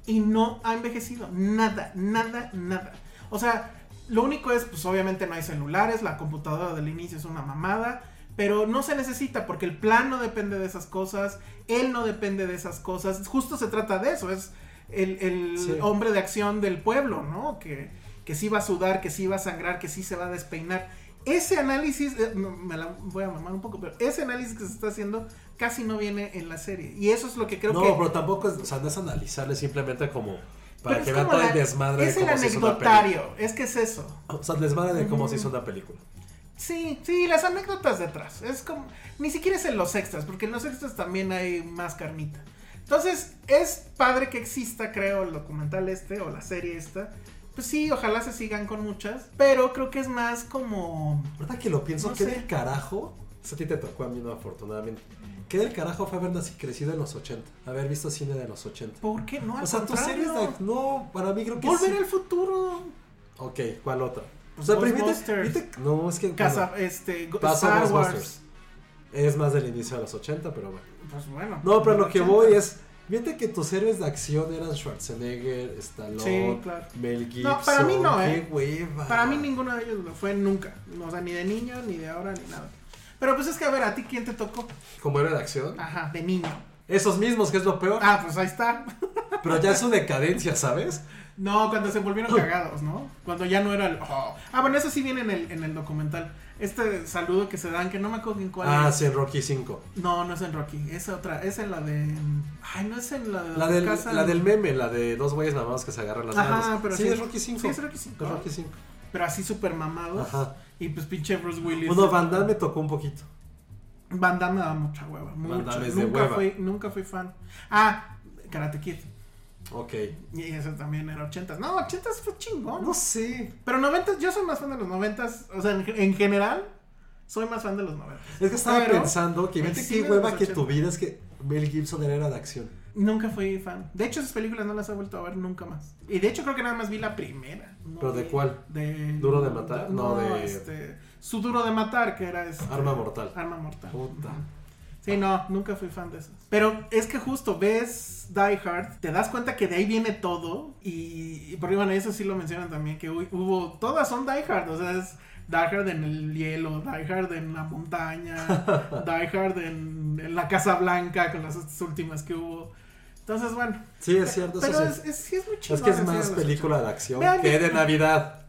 Y no ha envejecido. Nada, nada, nada. O sea, lo único es, pues obviamente no hay celulares, la computadora del inicio es una mamada. Pero no se necesita porque el plan no depende de esas cosas, él no depende de esas cosas. Justo se trata de eso, es el, el Sí. hombre de acción del pueblo, ¿no? Que, que sí va a sudar, que sí va a sangrar, que sí se va a despeinar. Ese análisis, eh, me la voy a mamar un poco, pero ese análisis que se está haciendo casi no viene en la serie. Y eso es lo que creo no, que... pero tampoco es, o sea, no es analizarle simplemente como para pero que vean todo el desmadre Es de el cómo anecdotario, es que es eso. O sea, desmadre de cómo se hizo una película. Sí, sí, las anécdotas detrás. Es como. Ni siquiera es en los extras, porque en los extras también hay más carnita. Entonces, es padre que exista, creo, el documental este o la serie esta. Pues sí, ojalá se sigan con muchas. Pero creo que es más como. ¿Verdad que lo pienso? No ¿Qué sé. del carajo? Eso a ti te tocó a mí, no, afortunadamente. ¿Qué del carajo fue haber nacido crecido en los 80? Haber visto cine de los 80. ¿Por qué no? Al o sea, tus series de... No, para mí creo que Volver sí. al futuro. Ok, ¿cuál otra? O sea, pero viste- No, es que... Casa, bueno, este, pasó Star Ghostbusters. Wars. Es más del inicio de los 80, pero bueno. Pues bueno. No, pero lo que 80. voy es... Fíjate que tus héroes de acción eran Schwarzenegger, Stallone, Sí, claro. Mel Gibson. No, para mí no, ¿eh? Qué hueva. Para mí ninguno de ellos lo fue nunca. O sea, ni de niño, ni de ahora, ni nada. Pero pues es que, a ver, ¿a ti quién te tocó? Como héroe de acción. Ajá, de niño. Esos mismos, que es lo peor. Ah, pues ahí está. Pero ya es su decadencia, ¿sabes? No, cuando se volvieron cagados, ¿no? Cuando ya no era el... oh. Ah, bueno, eso sí viene en el, en el documental. Este saludo que se dan, que no me acuerdo en cuál Ah, es. en Rocky 5. No, no es en Rocky. Es otra. Es en la de... Ay, no es en la de La del, casa- la del meme, la de dos güeyes mamados que se agarran las Ajá, manos. pero sí, sí. es Rocky 5. Sí, es Rocky 5. Es Rocky 5. Pero así súper mamados. Ajá. Y pues pinche Bruce Willis. Bueno, Van Damme me tocó un poquito. Van Damme me da mucha hueva. Mucha. Damme es de nunca, hueva. Fui, nunca fui fan. Ah, Karate Kid. Ok. Y ese también era 80. No, 80 fue chingón. No sé. Pero 90 yo soy más fan de los 90 O sea, en, en general, soy más fan de los 90 Es que estaba Pero pensando que vete qué hueva que 80. tu vida es que Mel Gibson era de acción. Nunca fui fan. De hecho, esas películas no las he vuelto a ver nunca más. Y de hecho, creo que nada más vi la primera. No ¿Pero de cuál? De. ¿Duro de matar? No, No, de- este. Su duro de matar, que era este, Arma mortal. Arma mortal. Puta. Sí, no, nunca fui fan de esas. Pero es que justo ves Die Hard, te das cuenta que de ahí viene todo. Y, y porque bueno, eso sí lo mencionan también, que hu- hubo, todas son Die Hard, o sea, es Die Hard en el hielo, Die Hard en la montaña, Die Hard en, en la Casa Blanca, con las últimas que hubo. Entonces, bueno. Sí, es cierto, eso Pero sí. es, es, sí es muy chido. Es que es más película de acción Vean que- de Navidad.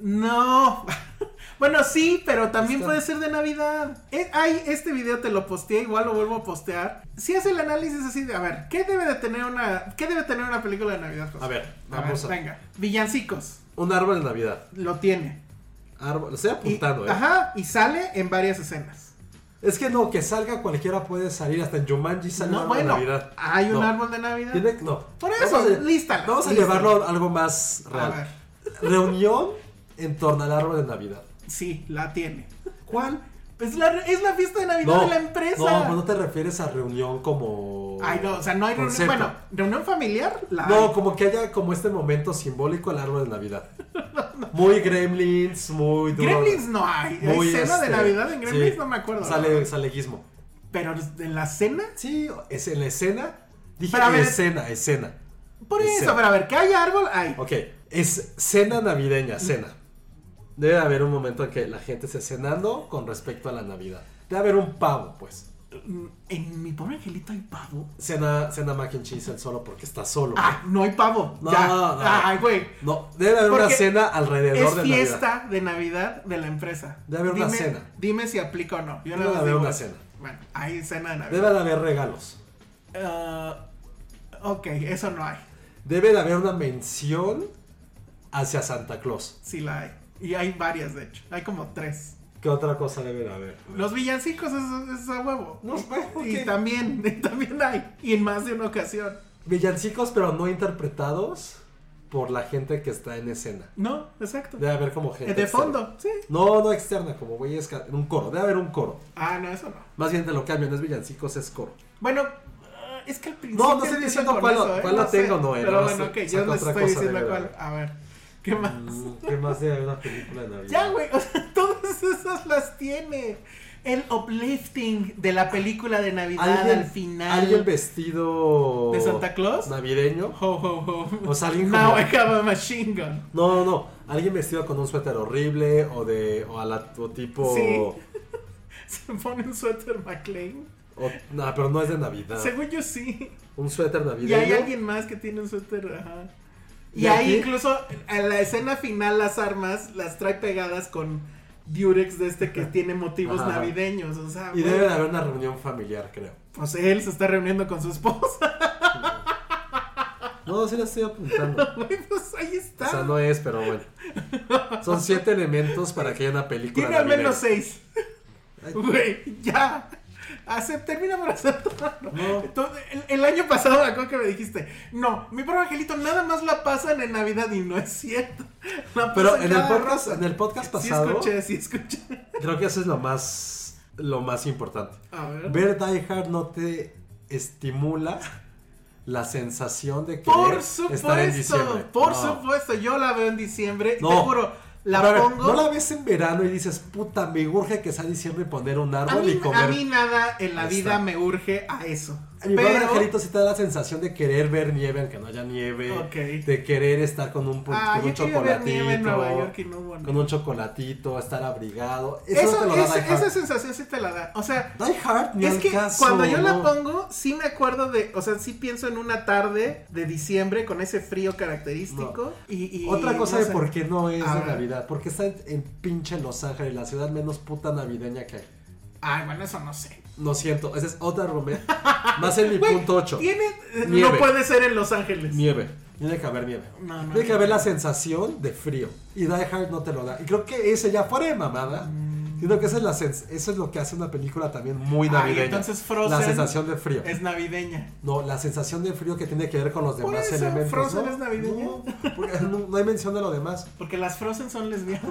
No. bueno, sí, pero también puede ser de Navidad. Eh, ay, este video te lo posteé, igual lo vuelvo a postear. Si hace el análisis así de, a ver, ¿qué debe de tener una, qué debe tener una película de Navidad? José? A ver, vamos a- Venga, villancicos, Un árbol de Navidad. lo tiene. Árbol, lo estoy Y, apuntando, ¿eh? Ajá, y sale en varias escenas. Es que no, que salga cualquiera puede salir. Hasta en Jumanji sale un No, árbol bueno, de Navidad. hay un No. árbol de Navidad. Tiene- no. Por eso, Vamos a- Vamos a llevarlo a algo más A real. ver, Reunión en torno al árbol de Navidad. Sí, la tiene. ¿Cuál? Es la, es la fiesta de Navidad de la empresa. No, pues no te refieres a reunión como. Ay, no, o sea, no hay reunión. Bueno, reunión familiar, la No, hay. como que haya como este momento simbólico al árbol de Navidad. Muy Gremlins, muy duro. Gremlins no hay. Hay Muy, cena de este, Navidad en Gremlins, sí. no me acuerdo. Sale, sale Gizmo. Pero en la cena. Sí, es en la escena. Dije Pero a ver- escena, escena. Por Es eso, pero a ver, que hay árbol, hay. Ok, es cena navideña, cena. Debe haber un momento en que la gente esté cenando con respecto a la Navidad. Debe haber un pavo, pues. En mi pobre angelito hay pavo. Cena, cena mac and cheese él solo porque está solo. Ah, no hay pavo. No, ya. no. Ay, güey. No, debe haber una cena alrededor Es de fiesta Navidad. de Navidad de la empresa. Debe haber una cena. Dime si aplica o no. Yo Debe haber digo una cena. Bueno, hay cena de Navidad. Debe de haber regalos. Ah, ok, eso no hay. Debe de haber una mención hacia Santa Claus. Sí la hay. Y hay varias, de hecho. Hay como tres. ¿Qué otra cosa debe de haber? Los villancicos es, es a huevo. No, Y ok. también, y también hay. Y en más de una ocasión. Villancicos, pero no interpretados por la gente que está en escena. No, exacto. Debe haber como Eh, gente. de externa. fondo, sí. No, no externa, como güeyes. ca- Un coro. Debe haber un coro. Ah, no, eso no. Más bien te lo cambio, no es villancicos, es coro. Bueno, ah, es que al principio. No, no estoy diciendo cuál- eso, ¿eh? cuál la sé. tengo, no, eh, Pero no, bueno, ok, yo les estoy diciendo cuál. A ver, ¿qué más? Mm, ¿Qué más haber una película de Navidad? Ya, güey, o sea, todas esas las tiene. El uplifting de la película de Navidad al final. ¿Alguien vestido. ¿De Santa Claus? Navideño. Ho, ho, ho. O sea, alguien Now como- I have a machine gun. No, no, no. Alguien vestido con un suéter horrible o de. O, a la, o tipo. Sí. Se pone un suéter McLean. o- no, pero no es de Navidad. Según yo sí. Un suéter Y navideño. hay alguien más que tiene un suéter, ajá. Y ¿Y ahí incluso en la escena final las armas las trae pegadas con Durex de este que tiene motivos Ajá. navideños, o sea, Y debe de haber una reunión familiar, creo. pues él se está reuniendo con su esposa, No, sí la estoy apuntando. pues ahí O está. sea, no es, pero bueno. Son siete elementos para que haya una película tiene al menos seis. Güey, ya. Termina por aceptarlo. No. Entonces, el, el año pasado me acuerdo que me dijiste, no, mi pobre angelito nada más la pasan en Navidad y no es cierto. La Pero en el podcast, rato. en el podcast Sí pasado, escuché, sí escuché. creo que eso es lo más, lo más importante. A ver. Ver Die Hard no te estimula la sensación de Por querer estar en diciembre. por No. supuesto, yo la veo en diciembre y No. te juro, la pongo. No la ves en verano y dices, puta, me urge que sea diciemde poner un árbol mí, y comer. a mí nada en la Ahí vida está. me urge a eso. Mi pobre Pero, angelito sí te da la sensación de querer ver nieve aunque no haya nieve. Ok. De querer estar con un, ah, con un chocolatito. York y no hubo Con un chocolatito, estar abrigado. Eso, Eso, no te lo da Hard. esa sensación sí te la da. O sea, Die Hard ni es que caso, cuando yo la no. pongo, sí me acuerdo de, o sea, sí pienso en una tarde de diciembre con ese frío característico. Y, y- Otra cosa no de sé. por qué no es de ver. Navidad. Porque está en, en pinche Los Ángeles, la ciudad menos puta navideña que hay. Ay, bueno, eso no sé. No siento, ese es otro argumento. Más en mi Güey, punto 8. Tiene, eh, Nieve. no puede ser en Los Ángeles. Nieve. Tiene que haber nieve. No, no, Tiene que no. haber la sensación de frío. Y Die Hard no te lo da. Y creo que ese ya fuera de mamada. Siento que esa es la eso es lo que hace una película también muy Ay, navideña. entonces Frozen la sensación de frío. Es navideña. No, la sensación de frío que tiene que ver con los demás eso, elementos. Frozen ¿no? es navideña. No, porque no, no hay mención de lo demás. Porque las Frozen son lesbianas.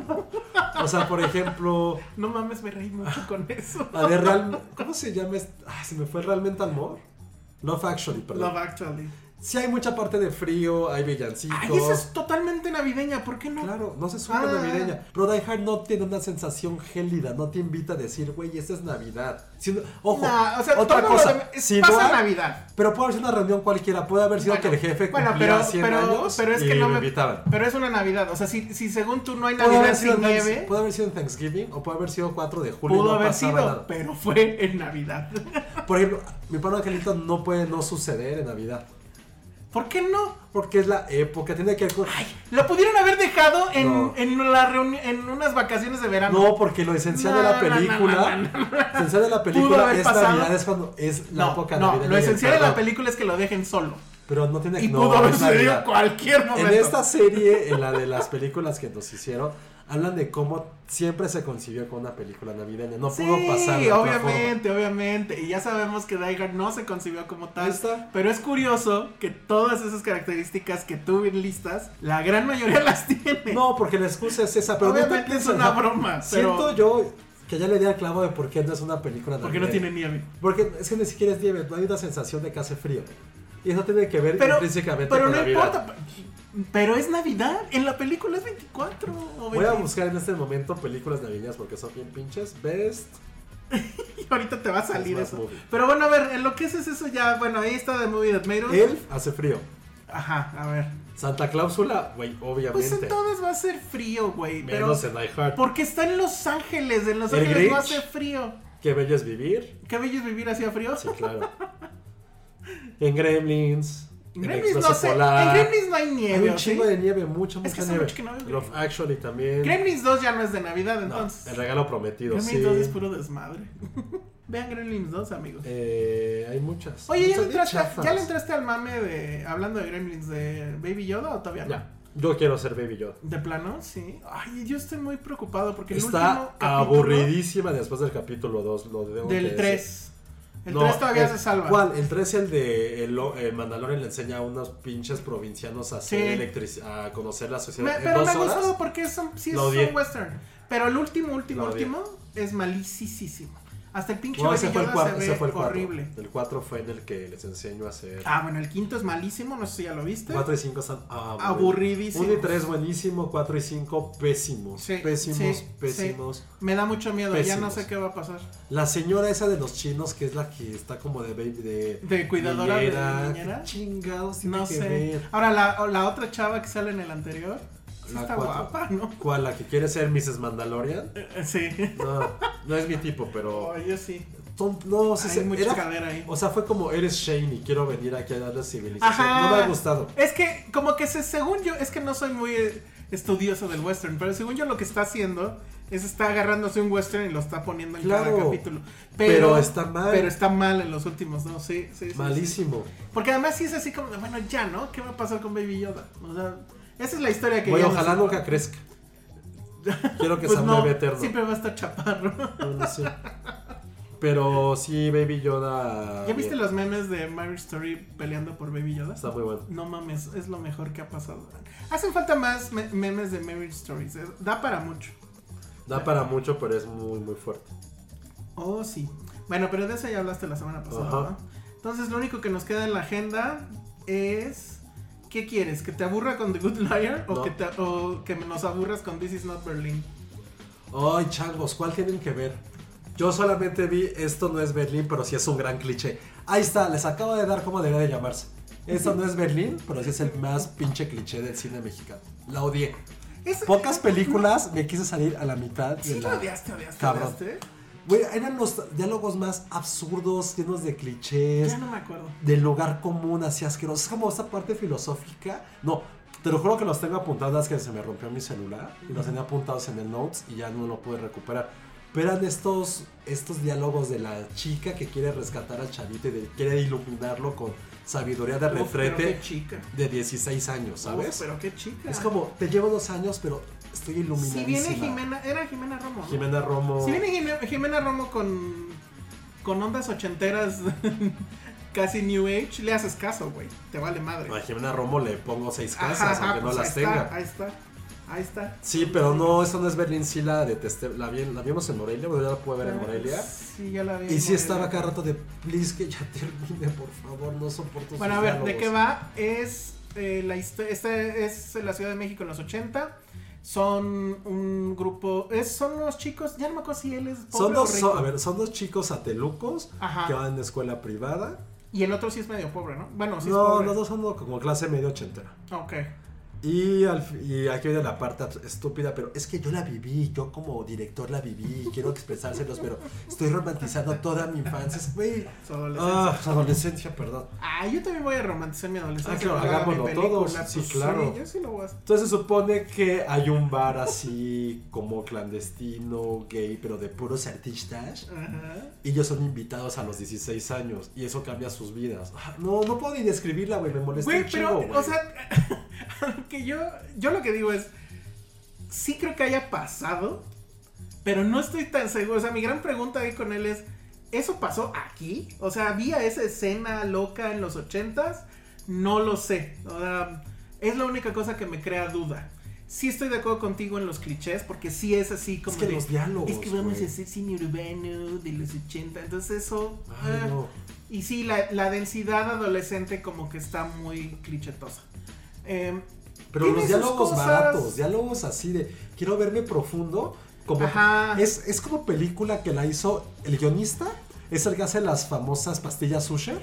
O sea, por ejemplo, No mames, me reí mucho con eso. la de real. ¿Cómo se llama? est- Ah, se me fue realmente al amor. Love Actually, perdón. Love Actually. Sí hay mucha parte de frío, hay villancicos. Ay, esa es totalmente navideña, ¿por qué no? Claro, no se súper Ah. navideña. Pero Die Hard no tiene una sensación gélida, no te invita a decir, güey, esta es Navidad. Si no- ojo, Nah, o sea, otra cosa. si pasa no hay- Navidad. Pero puede haber sido una reunión cualquiera, puede haber sido Bueno, que el jefe bueno, pero, 100 pero, años pero es y que no me invitaban. Pero es una Navidad, o sea, si, si según tú no hay Navidad sin nieve, puede haber sido en Thanksgiving o puede haber sido 4 de julio. y pudo no haber sido, nada. pero fue en Navidad. Por ejemplo, mi padre Angelito no puede no suceder en Navidad. ¿Por qué no? Porque es la época, tiene que con. Lo pudieron haber dejado en, No. en, la en unas vacaciones de verano. No, porque lo esencial de No, la no, no, película. no, no, no. Lo esencial de la película es pasado. Navidad, es cuando es la no, época no, navideña. lo y esencial de la película es que lo dejen solo. Pero no tiene Y no, pudo haber sucedido cualquier momento. En esta serie, en la de las películas que nos hicieron, hablan de cómo siempre se concibió con una película navideña. No Sí, pudo pasar. otra obviamente, obviamente. Y ya sabemos que Die Hard no se concibió como tal. Pero es curioso que todas esas características que tú listas, la gran mayoría las tiene. No, porque la excusa es esa. Pero Obviamente es una broma, Siento yo que ya le di al clavo de por qué no es una película Porque no navideña. tiene nieve. Porque es que ni siquiera es nieve, no hay una sensación de que hace frío. Y eso tiene que ver Pero, intrínsecamente pero con no Navidad. importa. Pero es Navidad. En la película es 24. o Voy a 20. buscar en este momento películas navideñas porque son bien pinches. Best. Y ahorita te va a salir eso. movie. Pero bueno, a ver, en lo que es eso ya. Bueno, ahí está The Movie That Made Us. Elf hace frío. Ajá, a ver. Santa Cláusula, güey, Pues obviamente. en todas va a ser frío, güey. Pero. Menos en Die Hard. Porque está en Los Ángeles. En Los ¿El Ángeles no hace frío. Qué bello es vivir. ¿Qué bello es vivir hacía frío? Sí, claro. en Gremlins. En Gremlins no sé. En Gremlins no hay nieve. Hay un ¿o sí? chingo de nieve, mucha, Es que nieve. mucho que no Love Actually también. Gremlins 2 ya no es de Navidad, No, entonces. el regalo prometido, Gremlins sí. 2 es puro desmadre. Vean Gremlins 2, amigos. Eh, hay muchas. Oye, ¿ya le, entraste. ¿ya le entraste al mame de. Hablando de Gremlins de Baby Yoda o todavía no? Ya. Yo quiero ser Baby Yoda. ¿De plano? Sí. Ay, yo estoy muy preocupado porque el último Está capítulo aburridísima después del capítulo 2. Lo Del decir. 3. El No, 3 todavía el- se salva. ¿Cuál? El 3 es el de el, el Mandalorian le enseña a unos pinches provincianos a, hacer Sí. a conocer la Me- sociedad en pero me horas. gustó porque es un, sí es un western. Pero el último, último, último es malicísimo. Hasta el pinche No, ese fue el 4. se Ese ve fue el 4. horrible. El 4 fue en el que les enseño a hacer. Ah, bueno, el quinto es malísimo, no sé si ya lo viste. 4 y 5 están Aburridísimos. 1 y 3 buenísimo, 4 y 5 pésimos. Sí, pésimos, sí, pésimos. sí. Me da mucho miedo, ya no sé qué va a pasar. La señora esa de los chinos, que es la que está como de baby de. De cuidadora de niñera, niñera. ¿qué Chingados, No sé. ver. Ahora, la, la otra chava que sale en el anterior. Sí está cuatro. guapa, ¿no? ¿Cuál? ¿La que quiere ser Mrs. Mandalorian? Eh, Sí. No, no es mi tipo, pero. Oye, sí. son- no, sí, Hay se- mucha era- cadera ahí. O sea, fue como eres Shane y quiero venir aquí a darle civilización. Ajá. No me ha gustado. Es que, como que se, según yo, es que no soy muy eh, estudioso del western, pero según yo lo que está haciendo es está agarrándose un western y lo está poniendo en Claro. cada capítulo. Pero está mal. Pero está mal en los últimos dos, sí, sí, sí, sí. Malísimo. Porque además sí es así como, bueno, ya, ¿no? ¿Qué va a pasar con Baby Yoda? O sea, esa es la historia que Bueno, ojalá nunca crezca. Quiero que Pues sea un no, bebé eterno. siempre va a estar chaparro. Bueno, sí. Pero sí, Baby Yoda. ¿Ya viste bien. los memes de Mary Story peleando por Baby Yoda? Está muy bueno. No mames, es lo mejor que ha pasado. Hacen falta más me- memes de Mary Stories. eh, Da para mucho. Da para mucho, pero es muy, muy fuerte. Oh, sí. Bueno, pero de eso ya hablaste la semana pasada. ¿no? Entonces, lo único que nos queda en la agenda es. ¿Qué quieres? ¿Que te aburra con The Good Liar? ¿O, No. que, te- o que nos aburras con This Is Not Berlin? Ay, changos, ¿cuál tienen que ver? Yo solamente vi Esto no es Berlín, pero sí es un gran cliché. Ahí está, les acabo de dar cómo debería de llamarse. Esto no es Berlín, pero sí es el más pinche cliché del cine mexicano. La odié. Es- Pocas películas me quise salir a la mitad de Sí, la... odiaste, odiaste, Cabrón. odiaste. Güey, eran los diálogos más absurdos, llenos de clichés. Ya no me acuerdo. del lugar común así asqueroso. Es como esta parte filosófica. No, te lo juro que los tengo apuntados que se me rompió mi celular y los tenía apuntados en el notes y ya no lo pude recuperar. Pero eran estos, estos diálogos de la chica que quiere rescatar al chavito y de- quiere iluminarlo con sabiduría de Uf, pero retrete qué chica. de 16 años, ¿sabes? Uf, pero qué chica. Es como, te llevo dos años, pero estoy Si iluminadísima. viene Jimena, era Jimena Romo. ¿no? Jimena Romo. Si viene Jimena, Jimena Romo con, con ondas ochenteras, casi New Age, le haces caso, güey. Te vale madre. A Jimena Romo le pongo seis casas, ajá, aunque pues no ahí las está, tenga. Ahí está, ahí está. Sí, pero no, eso no es Berlín, sí la detesté. La, vi, la vimos en Morelia, bueno, ya la pude ver en Morelia. Sí, ya la vi. Y sí estaba cada rato de, please, que ya termine, por favor, no soporto Bueno, a ver, ¿de diálogos". qué va? Es eh, la esta es la Ciudad de México en los 80. Son un grupo, es, son unos chicos, ya no me acuerdo si él es pobre Son o dos, rico. son- a ver, son dos chicos atelucos Ajá. que van de escuela privada. Y el otro sí es medio pobre, ¿no? Bueno, sí es no, pobre. los dos son como clase medio ochentera. Ok. Y, al fi- y aquí viene la parte estúpida, pero es que yo la viví, yo como director la viví, quiero expresárselos, pero estoy romantizando toda mi infancia. Es, Güey, Su adolescencia. su adolescencia, perdón. Ah, yo también voy a romantizar mi adolescencia. Ah, claro, hagámoslo todos, pues, sí, claro. Sí, yo sí lo voy a hacer. Entonces se supone que hay un bar así como clandestino, gay, pero de puros artistas. Ajá. Y ellos son invitados a los 16 años y eso cambia sus vidas. Ah, No, no puedo ni describirla, güey, me molesta Güey, pero, o sea, que yo, yo lo que digo es, sí creo que haya pasado, pero no estoy tan seguro. O sea, mi gran pregunta ahí con él es, ¿eso pasó aquí? O sea, ¿había esa escena loca en los ochentas? No lo sé. O sea, es la única cosa que me crea duda. Sí estoy de acuerdo contigo en los clichés, porque sí es así como que de, los diálogos, Es que vamos güey. a hacer cine urbano de los 80. Entonces eso... Ay, ah, no. y sí, la, la densidad adolescente como que está muy clichetosa. Em, Pero los diálogos baratos, diálogos así de quiero verme profundo, como es, es como película que la hizo el guionista, es el que hace las famosas pastillas sushi,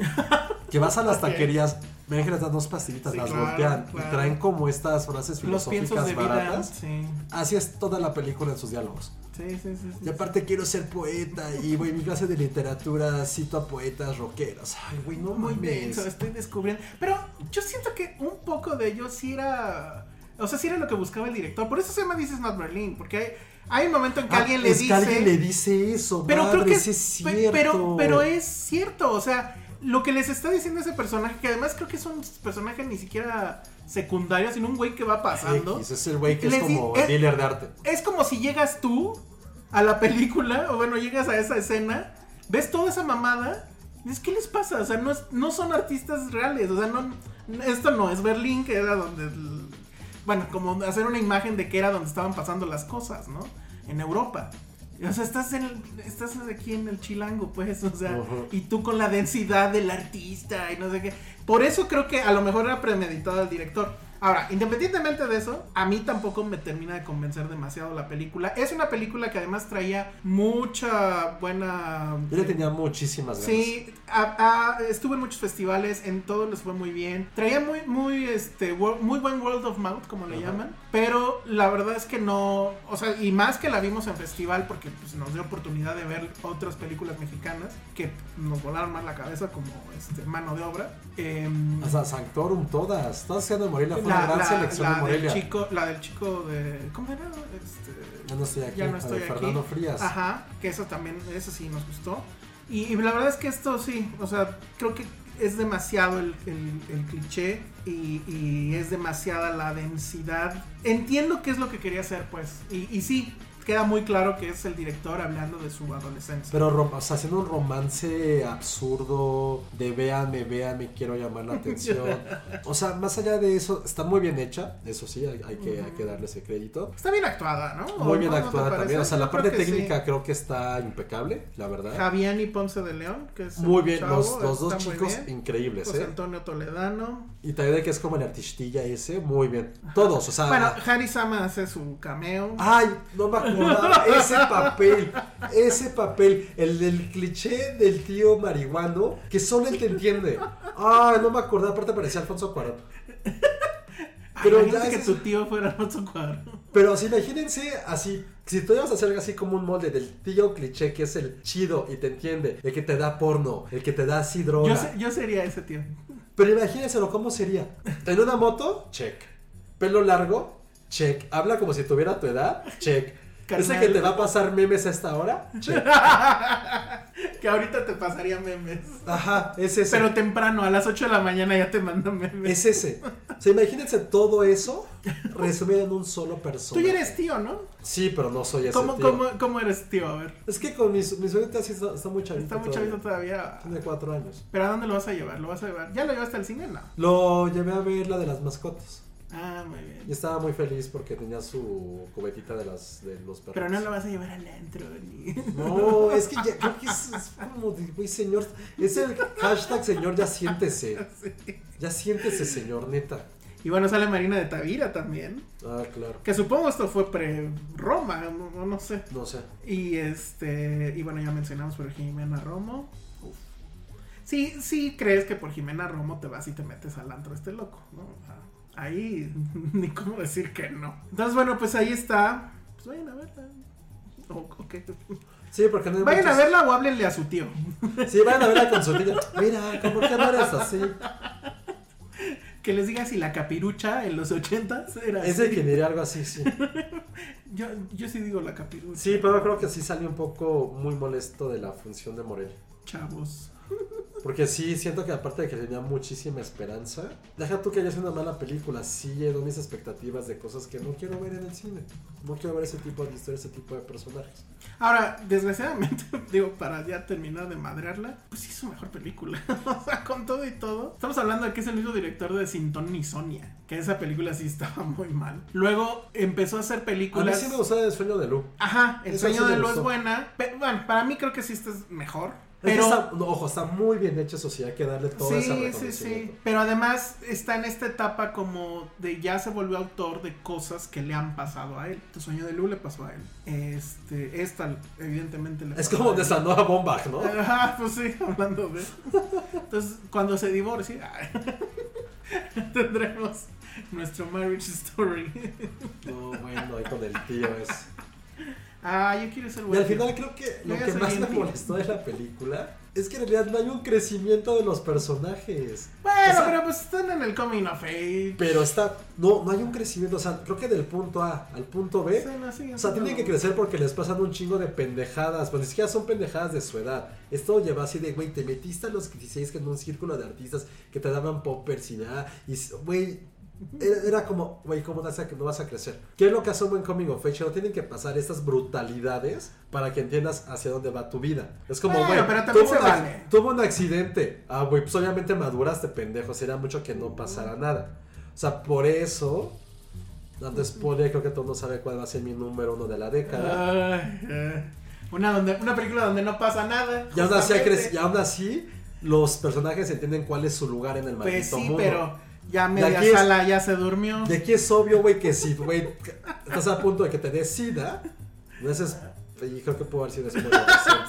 que vas a las taquerías, me dejan las dos pastillitas, Sí, las claro, voltean claro. y traen como estas frases filosóficas de vida. baratas. Sí, Así es toda la película en sus diálogos. sí, sí. sí. Y aparte quiero ser poeta y güey, mi clase de literatura cito a poetas rockeros. Ay, güey, no Muy denso, estoy descubriendo. Pero yo siento que un poco de ello sí era. O sea, sí era lo que buscaba el director. Por eso se llama Dices Not Berlin. Porque hay, hay un momento en que Ah, alguien le es dice. que alguien le dice eso, Pero madre, creo que es cierto. Pero, pero es cierto, o sea, lo que les está diciendo ese personaje, que además creo que es un personaje ni siquiera secundario, sino un güey que va pasando. X, es el güey que es Les como es- dealer de arte. Es como si llegas tú a la película, o bueno, llegas a esa escena, ves toda esa mamada, y dices, ¿qué les pasa? O sea, no, es- no son artistas reales, o sea, no, esto no es Berlín, que era donde, bueno, como hacer una imagen de que era donde estaban pasando las cosas, ¿no? En Europa. O sea, estás, en estás aquí en el chilango, pues, o sea, y tú con la densidad del artista y no sé qué. Por eso creo que a lo mejor era premeditado el director. Ahora, independientemente de eso, a mí tampoco me termina de convencer demasiado la película. Es una película que además traía mucha buena... Yo le tenía muchísimas ganas. Sí, a- a- estuve en muchos festivales, en todos les fue muy bien. Traía muy, muy, este, muy buen World of Mouth, como le Ajá. llaman. Pero la verdad es que no, o sea, y más que la vimos en festival, porque pues, nos dio oportunidad de ver otras películas mexicanas que nos volaron más la cabeza, como este, Mano de Obra. O sea, Sanctorum, todas. Todas siendo de Morelia. Fue una la, gran la- selección la de del Morelia. chico, la del chico de. ¿Cómo era? Este, Ya no estoy aquí. ya no estoy de aquí. Fernando Frías. Ajá, que eso también, eso sí nos gustó. Y, y la verdad es que esto sí, o sea, creo que es demasiado el, el- cliché y, y es demasiada la densidad. Entiendo qué es lo que quería hacer, pues. Y, y sí, queda muy claro que es el director hablando de su adolescencia. Pero, o sea, haciendo un romance absurdo de véanme, véanme, quiero llamar la atención. O sea, más allá de eso, está muy bien hecha, eso sí, hay, hay que, hay que darle ese crédito. Está bien actuada, ¿no? ¿O Muy bien no actuada también, o sea, Yo la parte sí. técnica creo que está impecable, la verdad. Javián y Ponce de León, que es Muy bien, chavo, los, los dos chicos increíbles, José ¿eh? Antonio Toledano. Y también que es como el artistilla ese, muy bien. Todos, o sea. Bueno, Harry Sama hace su cameo. Ay, no me Ese papel, ese papel, el del cliché del tío marihuano, que solo él te entiende. Ay, no me acordaba, aparte parecía Alfonso Cuarón. Pero Pero ya que es- tu tío fuera Alfonso Cuarón. Pero así, imagínense así, si tú ibas a hacer así como un molde del tío cliché que es el chido y te entiende, el que te da porno, el que te da así droga. Yo, se- yo sería ese tío. Pero imagínenselo, ¿cómo sería? ¿Tener una moto? Check. ¿Pelo largo? Check. ¿Habla como si tuviera tu edad? Check. ¿Ese Carnal. que te va a pasar memes a esta hora? Que ahorita te pasaría memes. Ajá, es ese. Pero temprano, a las 8 de la mañana ya te mandan memes. Es ese. O sea, imagínense todo eso resumido en un solo Tú personaje. ya eres tío, ¿no? Sí, pero no soy ese ¿Cómo, tío. cómo, cómo eres tío? A ver. Es que con mis, mis sí está, está muy chavito Está muy todavía. chavito todavía. Tiene cuatro años. ¿Pero a dónde lo vas a llevar? ¿Lo vas a llevar? ¿Ya lo llevaste al cine? No. Lo llevé a ver la de las mascotas. Ah, muy bien. Y estaba muy feliz porque tenía su cubetita de las de los perros. Pero no lo vas a llevar al antro ni. No, es que ya creo que es, es como güey, señor. Es el hashtag señor, ya siéntese. Ya siéntese, señor, neta. Y bueno, sale Marina de Tavira también. Ah, claro. Que supongo esto fue pre-Roma, no, no sé. No sé. Y este. Y bueno, ya mencionamos por Jimena Romo. Uf. Sí, sí crees que por Jimena Romo te vas y te metes al antro este loco, ¿no? Sea, ahí ni cómo decir que no. Entonces, bueno, pues ahí está. Pues vayan a verla. O- ok. Sí, porque no hay Vayan a verla o háblenle a su tío. Sí, vayan a verla con su tía. Mira, ¿cómo que no eres así? Que les diga si la capirucha en los ochentas era Es de así. quien diría algo así, sí. Yo, yo sí digo la capirucha. Sí, pero creo que sí salió un poco muy molesto de la función de Morel. Chavos. Porque sí, siento que aparte de que tenía muchísima esperanza, deja tú que haya sido una mala película, sí llenó mis expectativas de cosas que no quiero ver en el cine. No quiero ver ese tipo de historias, ese tipo de personajes. Ahora, desgraciadamente, digo, para ya terminar de madrearla, pues sí es su mejor película. o sea, con todo y todo. Estamos hablando de que es el mismo director de Sin Ton ni Sonia. Que esa película sí estaba muy mal. Luego empezó a hacer A mí películas. sí me gustaba El sueño de Lu. Ajá, El sueño sí de Lu es buena. Pero, bueno, para mí creo que sí esta es mejor. Es que Pero. está- ojo, está muy bien hecho, eso sí, hay que darle todo ese Sí, sí, reconocimiento. sí. Pero además está en esta etapa como de ya se volvió autor de cosas que le han pasado a él. Tu sueño de Lu le pasó a él. Este, esta evidentemente le Es pasó como a de él. Sandoa Bombach, ¿no? Ajá, pues sí, hablando de. Entonces, cuando se divorcie, tendremos nuestro marriage story. No, bueno, ahí con el tío es. Ah, yo quiero ser Y bueno. al final creo que lo que más me molestó de la película es que en realidad no hay un crecimiento de los personajes. Bueno, O sea, pero pues están en el coming of age. Pero está. No, no hay un crecimiento. O sea, creo que del punto A al punto B. Sí, no, sí, O sea, no. tienen que crecer porque les pasan un chingo de pendejadas. Pues ni siquiera son pendejadas de su edad. Esto lleva así de, güey, te metiste a los 16 que en un círculo de artistas que te daban poppers y nada. Y, güey. Era, era como, güey, ¿cómo vas a, no vas a crecer? ¿Qué es lo que hace un buen coming of age? No tienen que pasar estas brutalidades para que entiendas hacia dónde va tu vida. Es como, Bueno, güey, también tuvo, vale. tuvo un accidente. Ah, güey, pues obviamente maduraste, pendejo. Sería mucho que no pasara nada. O sea, por eso, dando spoiler, creo que todo el mundo sabe cuál va a ser mi número uno de la década. Eh. una, donde, una película donde no pasa nada. y, aún así y aún así, los personajes entienden cuál es su lugar en el maldito Pues sí, mundo. pero ya media aquí es- sala ya se durmió. De aquí es obvio, güey, que si, güey, estás a punto de que te des sida, no es... Y creo que puedo spoiler. siento.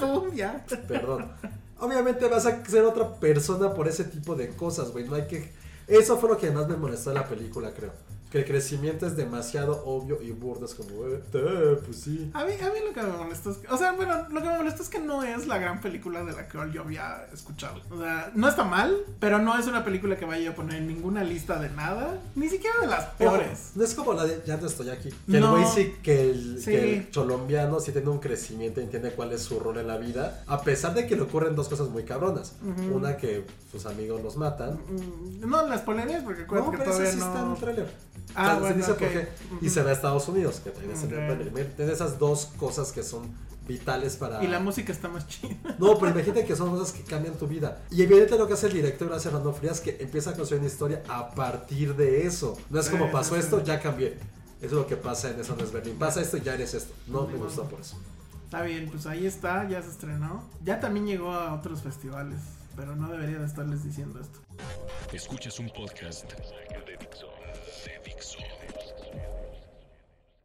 Pum, ya. Perdón. Obviamente vas a ser otra persona por ese tipo de cosas, güey. No hay que. Eso fue lo que más me molestó de la película, creo. Que el crecimiento es demasiado obvio y burdo. Es como, eh, pues sí. A mí, a mí lo que me molesta es que, o sea, bueno, lo que me molesta es que no es la gran película de la que yo había escuchado. O sea, no está mal, pero no es una película que vaya a poner en ninguna lista de nada, ni siquiera de las peores. No es como la de Ya no estoy aquí. Que No. el güey sí, que el, Sí. que el colombiano sí tiene un crecimiento entiende cuál es su rol en la vida. A pesar de que le ocurren dos cosas muy cabronas. Una que sus amigos los matan. Mm, No las polerías porque No, que pero todavía sí está en no. el trailer. Ah, O sea, se bueno, dice ok. por qué. Y se va a Estados Unidos, que también es Ok. el primer- Tiene esas dos cosas que son vitales para. Y la música está más chida. No, pero imagínate que son cosas que cambian tu vida. Y evidentemente lo que hace el director hace Fernando Frías que empieza a construir una historia a partir de eso. No es como Sí, pasó esto, ya cambié. Eso es lo que pasa en Eso no es Berlín. Pasa esto, ya eres esto. No me gustó por eso. Está bien, pues ahí está, ya se estrenó. Ya también llegó a otros festivales, pero no debería de estarles diciendo esto. Escuchas un podcast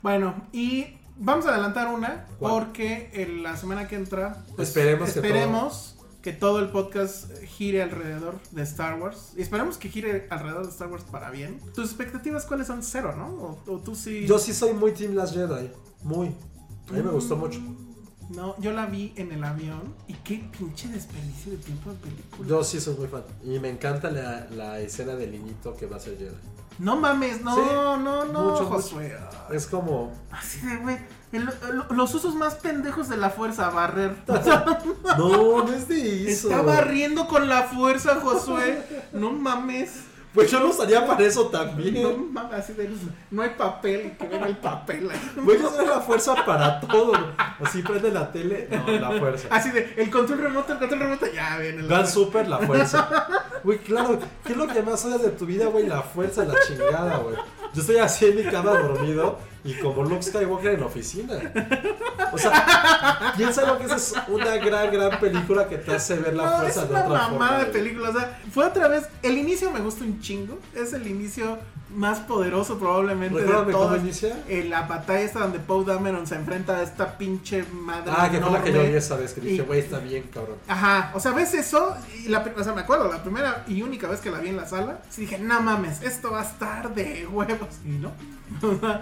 Bueno, y vamos a adelantar una, ¿Cuál? porque en la semana que entra pues, Esperemos que todo el podcast gire alrededor de Star Wars. Y esperemos que gire alrededor de Star Wars para bien. ¿Tus expectativas cuáles son? Cero, ¿no? O, o tú sí... Yo sí soy muy Team Last Jedi. Muy. A mí me gustó mucho. No, yo la vi en el avión y qué pinche desperdicio de tiempo de película. Yo sí soy muy fan. Y me encanta la, la escena del niñito que va a ser Jedi. No mames, no, Sí, no, no, mucho, Josué. Es como. Así de, güey, el- el- los usos más pendejos de la fuerza, barrer. No, no es de eso. Está barriendo con la fuerza, Josué. No mames. Pues yo lo usaría para eso No también. mames, así de, no hay papel, que venga el papel. Voy a usar la fuerza para todo. Así prende la tele. No, la fuerza. Así de, el control remoto, el control remoto, ya viene el Vean super la fuerza. Güey, claro, ¿qué es lo que más odias de tu vida, güey? La fuerza, la chingada, güey. Yo estoy así en mi cama dormido y como Luke Skywalker en la oficina. O sea, piensa lo que esa es una gran, gran película que te hace ver la No, es fuerza de una otra mamada forma. de güey. película. O sea, fue otra vez. El inicio me gusta un chingo. Es el inicio más poderoso, probablemente. De cómo todas. inicia. Eh, la batalla esta donde Poe Dameron se enfrenta a esta pinche madre. Ah, que fue la que yo vi esa vez que dije, güey, está bien, cabrón. Ajá, o sea, ves eso, y la, o sea, me acuerdo, la primera y única vez que la vi en la sala, sí dije, no mames, esto va a estar de huevos. Y no.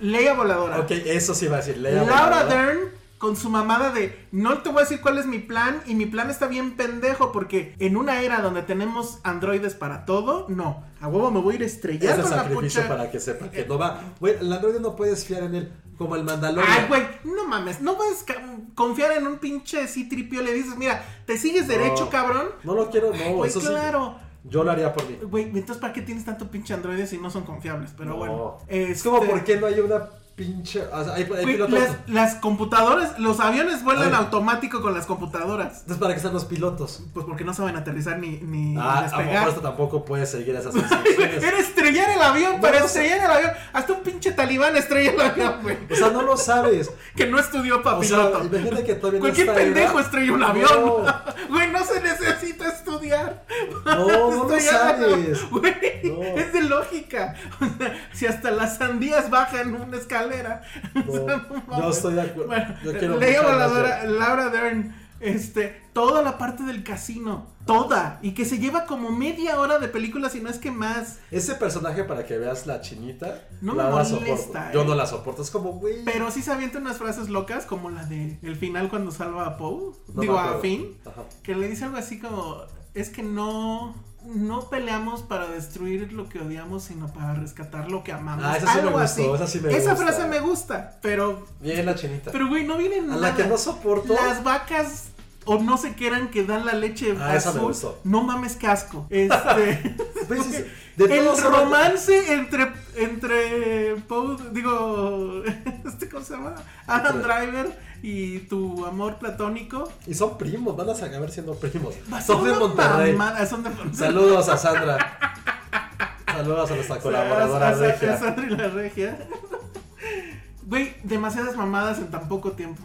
Leia voladora. Ok, eso sí va a decir. Leia Laura Voladora. Dern con su mamada de no te voy a decir cuál es mi plan y mi plan está bien pendejo porque en una era donde tenemos androides para todo, no, a huevo me voy a ir a estrellar Es el con la sacrificio pucha. para que sepa que no va. Güey, el androide no puedes fiar en él. Como el Mandalorian. Ay, güey, no mames, no puedes confiar en un pinche C-tripio. Le dices, mira, te sigues derecho, No. cabrón. No lo quiero, no. Ay, güey, eso sí. claro. Yo lo haría por mí. Güey, entonces ¿para qué tienes tanto pinche androides si no son confiables? Pero No. bueno. Es este, como, ¿por qué no hay una pinche. O sea, hay, pilotos. las, las computadoras, los aviones vuelan automático con las computadoras. Entonces, ¿para qué están los pilotos? Pues porque no saben aterrizar ni, ni Ah, despegar. esto tampoco puede seguir esas instrucciones. Era estrellar el avión, No para lo sé. estrellar el avión. Hasta un pinche talibán estrella el avión, güey. O sea, no lo sabes. Que no estudió para O sea, piloto. imagínate que todavía no Cualquier pendejo estrella un No. avión. Güey, no se necesita estudiar. No, no lo Estrellar sabes. Güey, No. es de lógica. O sea, si hasta las sandías bajan una escalera. No, yo estoy de acuerdo. Bueno, Yo quiero a Voladora, Laura. Laura Dern, este, toda la parte del casino, toda, y que se lleva como media hora de película, si no es que más. Ese personaje, para que veas la chinita, No la me molesta, soporto. eh. Yo no la soporto. Es como, güey. Pero sí se avienta unas frases locas, como la de el final cuando salva a Poe, No digo a. Finn, Ajá. que le dice algo así como, es que no. No peleamos para destruir lo que odiamos, sino para rescatar lo que amamos. Ah, esa sí me Algo gustó, así. esa sí me Esa gusta. frase me gusta, pero Bien la chinita. Pero, güey, no vienen a nada. la que no soporto. Las vacas o no se quieran que dan la leche Ah, esa me azul. gustó. No mames casco. Este. Pues, de el romance entre entre digo, este cómo se llama? Adam Driver y tu amor platónico. Y son primos, van a acabar siendo primos. Son de Monterrey. mamada, son de Monterrey. Saludos a Sandra. Saludos a nuestra colaboradora A- a- a- a regia. Sandra y la regia. Güey, demasiadas mamadas en tan poco tiempo.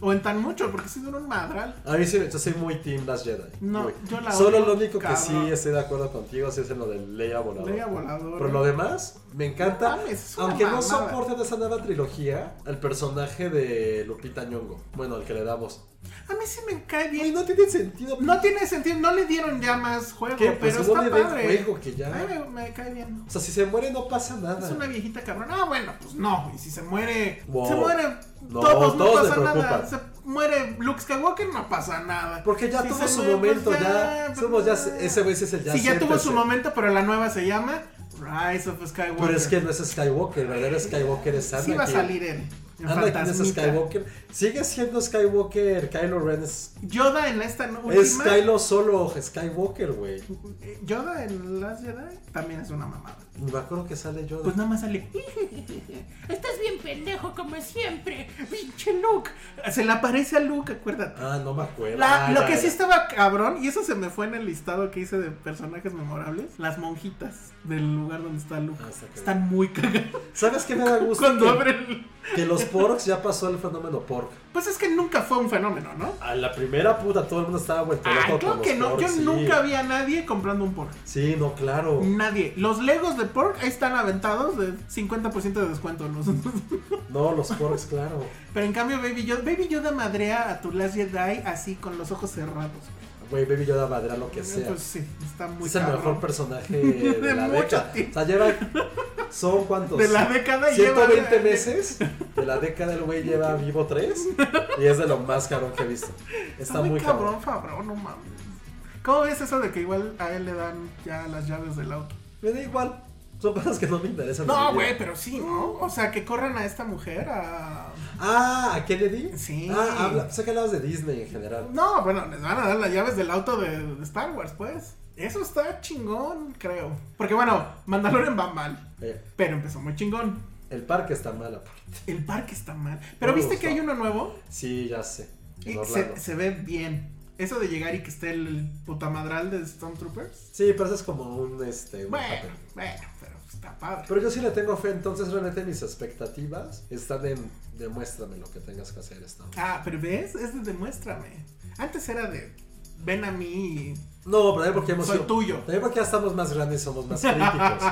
O en tan mucho, porque si dura un madral. A mí sí, yo soy muy Team Last Jedi. No, Muy. yo la Solo lo único que cabrón. sí estoy de acuerdo contigo sí es en lo de Leia Voladora. Leia Voladora. Pero lo demás, me encanta. No mames, es aunque no mamada. soporte de esa nueva trilogía, el personaje de Lupita Nyong'o. Bueno, el que le damos. A mí sí me cae bien. no tiene sentido. No tiene sentido, no le dieron ya más juego, ¿Qué? Pues pero está padre. juego, que ya. A mí me, me cae bien. O sea, si se muere no pasa Es nada. una viejita cabrón. Ah, bueno, pues no. Y si se muere, Wow. se muere No, todos, no todos pasa nada. Se muere Luke Skywalker, no pasa nada. Porque ya Si tuvo su muere, momento, pues ya. pues Somos ya. Ese güey es el ya. sí, ya tuvo su momento, pero la nueva se llama Rise of Skywalker. Pero es que no es Skywalker, el verdadero Skywalker es Anakin. Sí va a salir él. ¿Quién es. Skywalker? Sigue siendo Skywalker. Kylo Ren es. Yoda en esta no- Es última. Kylo solo Skywalker, güey. eh, Yoda en Last Jedi también es una mamada. Me acuerdo que sale Yoda. Pues nada más sale. Estás bien pendejo como siempre, pinche Luke. Se le aparece a Luke, acuérdate. Ah, no me acuerdo. La- Ah, lo ya, que ya. sí estaba cabrón, y eso se me fue en el listado que hice de personajes memorables, las monjitas del lugar donde está Luke. Ah, está. Están muy cagadas. ¿Sabes qué me da gusto? Cuando que, abren... el- que los porks ya pasó el fenómeno pork. Pues es que nunca fue un fenómeno, ¿no? A la primera puta todo el mundo estaba vuelto Ah, loco claro con que no. porks, Yo sí. nunca vi a nadie comprando un pork. Sí, no, claro. Nadie. Los Legos de pork ahí están aventados de 50% de descuento. ¿no? No, los porks, claro. Pero en cambio, Baby Yoda, Baby Yoda madrea a tu Last Jedi así con los ojos cerrados. Güey, Baby Yoda madera lo que sea. Pues sí, está muy es el mejor personaje de, De la mucho década. O sea, lleva. Son cuántos? De la década 120 lleva- meses. De la década el güey lleva vivo 3. Y es de lo más cabrón que he visto. Está, muy cabrón. cabrón, Fabrón, no mames. ¿Cómo ves eso de que igual a él le dan ya las llaves del auto? Me da igual. Son cosas que no me interesan. No, güey, pero sí, ¿no? O sea, que corran a esta mujer a... Ah, ¿a Kennedy? Sí. Ah, habla. Sé que hablabas de Disney en general. No, bueno, les van a dar las llaves del auto de, de Star Wars, pues. Eso está chingón, creo. Porque bueno, Mandalorian va mal, Eh, pero empezó muy chingón. el parque está mal aparte. El parque está mal. Pero me viste que hay uno nuevo Sí, ya sé. Y se, se ve bien. Eso de llegar y que esté el putamadral de Stormtroopers. Sí, pero eso es como un este. un Bueno, papel. bueno, pero está padre. Pero yo sí le tengo fe, entonces realmente mis expectativas están en demuéstrame lo que tengas que hacer esta. Ah, pero ves, es de demuéstrame. Antes era de ven a mí y No, pero también porque hemos Soy sido- tuyo. También porque ya estamos más grandes y somos más críticos.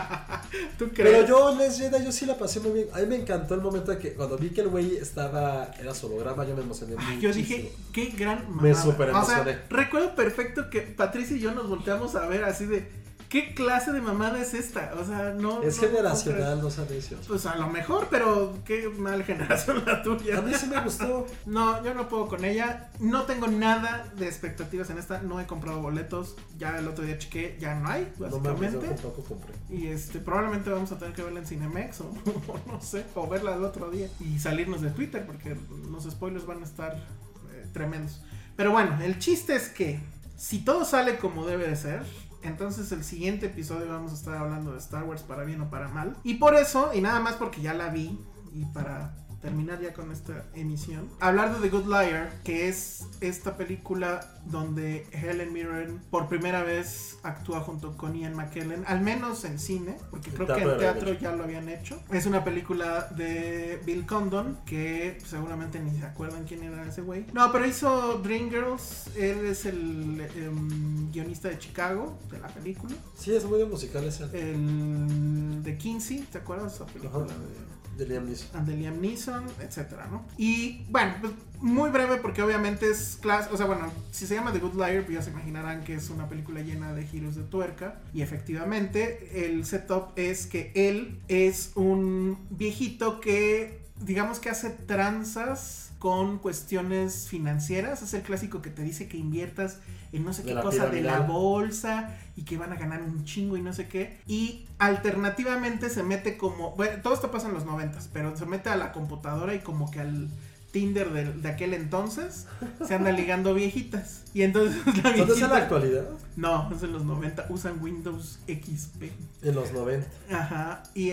tú crees. Pero yo, Les Jedi, yo sí la pasé muy bien. A mí me encantó el momento de que cuando vi que el güey estaba, era su holograma, yo me emocioné Ay, mucho. yo dije, qué gran Me mamada. súper O sea, emocioné. recuerdo perfecto que Patricia y yo nos volteamos a ver así de, ¿qué clase de mamada es esta? O sea, no. Es no- generacional, no sabes. Pues a lo mejor, pero qué mal generación la tuya. A mí sí me gustó. No, yo no puedo con ella. No tengo nada de expectativas en esta. No he comprado boletos. Ya el otro día chequé, ya no hay, No mames, yo básicamente. tampoco compré. y este, probablemente vamos a tener que verla en Cinemex o, o no sé, o verla el otro día. Y salirnos de Twitter porque los spoilers van a estar eh, tremendos. Pero bueno, el chiste es que si todo sale como debe de ser, entonces el siguiente episodio vamos a estar hablando de Star Wars para bien o para mal. Y por eso, y nada más porque ya la vi, y para terminar ya con esta emisión, hablar de The Good Liar, que es esta película donde Helen Mirren por primera vez actúa junto con Ian McKellen, al menos en cine, porque creo que en teatro ya lo habían hecho. Es una película de Bill Condon, que seguramente ni se acuerdan quién era ese güey. No, pero hizo Dreamgirls, él es el em, guionista de Chicago, de la película. Sí, es muy musical ese. El de Kinsey, ¿te acuerdas de esa película? Ajá. De, De Liam Neeson. and de Liam Neeson, etcétera, ¿no? Y bueno, pues muy breve porque obviamente es clase, o sea, bueno, si se llama The Good Liar, pues ya se imaginarán que es una película llena de giros de tuerca y efectivamente el setup es que él es un viejito que digamos que hace tranzas con cuestiones financieras, es el clásico que te dice que inviertas en no sé De qué cosa de la bolsa y que van a ganar un chingo y no sé qué. Y alternativamente se mete como, bueno, todo esto pasa en los noventas, pero se mete a la computadora y como que al Tinder de, de aquel entonces se anda ligando viejitas. Y entonces la ¿Dónde es en la viejita... actualidad? No, es en los 90, usan Windows XP. En los 90. Ajá, y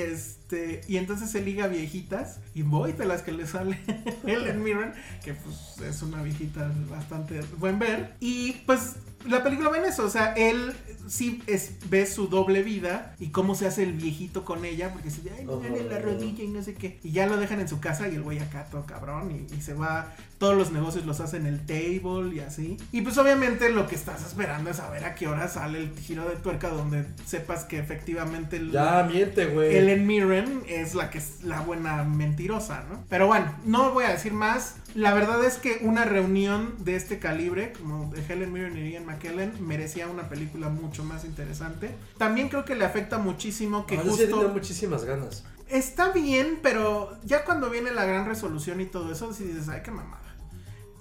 este, y entonces se liga viejitas, y voy de las que le sale Helen Mirren, que pues es una viejita bastante buen ver, y pues la película va en eso, o sea, él sí es, ve su doble vida y cómo se hace el viejito con ella, porque se ay, me duele la rodilla y no sé qué, y ya lo dejan en su casa y el güey acá todo cabrón, y, y se va, todos los negocios los hace en el table y así, y pues obviamente lo que estás esperando es saber a qué hora sale el giro de tuerca donde sepas que efectivamente el, Ya, miente, güey. Helen Mirren es la que es la buena mentirosa, ¿no? Pero bueno, no voy a decir más. La verdad es que una reunión de este calibre, como de Helen Mirren y Ian McKellen, merecía una película mucho más interesante. También creo que le afecta muchísimo que Ah, sí tenía justo muchísimas ganas. está bien, pero ya cuando viene la gran resolución y todo eso, sí dices, ay, qué mamada.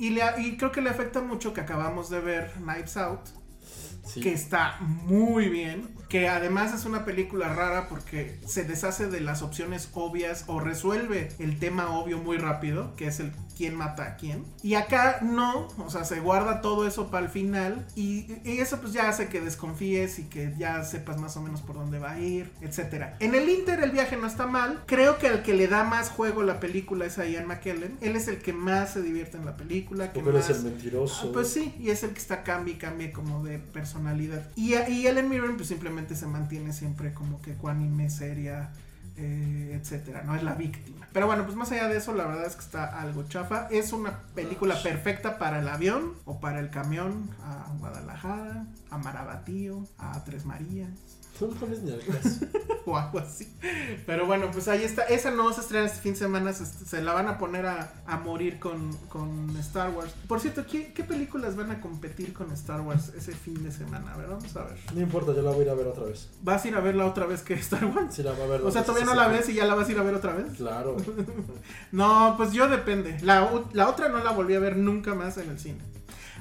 Y, le, y creo que le afecta mucho que acabamos de ver Knives Out. Sí. que está muy bien, que además es una película rara porque se deshace de las opciones obvias o resuelve el tema obvio muy rápido, que es el quién mata a quién. Y acá no, o sea, se guarda todo eso para el final y, y eso pues ya hace que desconfíes y que ya sepas más o menos por dónde va a ir, etcétera. En el Inter el viaje no está mal, creo que al que le da más juego la película es a Ian McKellen, él es el que más se divierte en la película, que Porque él es más- el mentiroso. Ah, Pues sí, y es el que está cambie y cambie como de personalidad. Y, y Ellen Mirren pues simplemente se mantiene siempre como que ecuánime, seria, eh, etcétera, no es la víctima. Pero bueno, pues más allá de eso, la verdad es que está algo chafa. Es una película perfecta para el avión o para el camión a Guadalajara, a Marabatío, a Tres Marías No mames ni al caso. o algo así. Pero bueno, pues ahí está. Esa no se estrena este fin de semana. Se, se la van a poner a, a morir con, con Star Wars. Por cierto, ¿qué, qué películas van a competir con Star Wars ese fin de semana? A ver, vamos a ver. No importa, yo la voy a ir a ver otra vez. ¿Vas a ir a verla otra vez que Star Wars? Sí, la va a ver. O sea, todavía no la ves y ya la vas a ir a ver otra vez. Claro. No, pues yo depende. La, la otra no la volví a ver nunca más en el cine.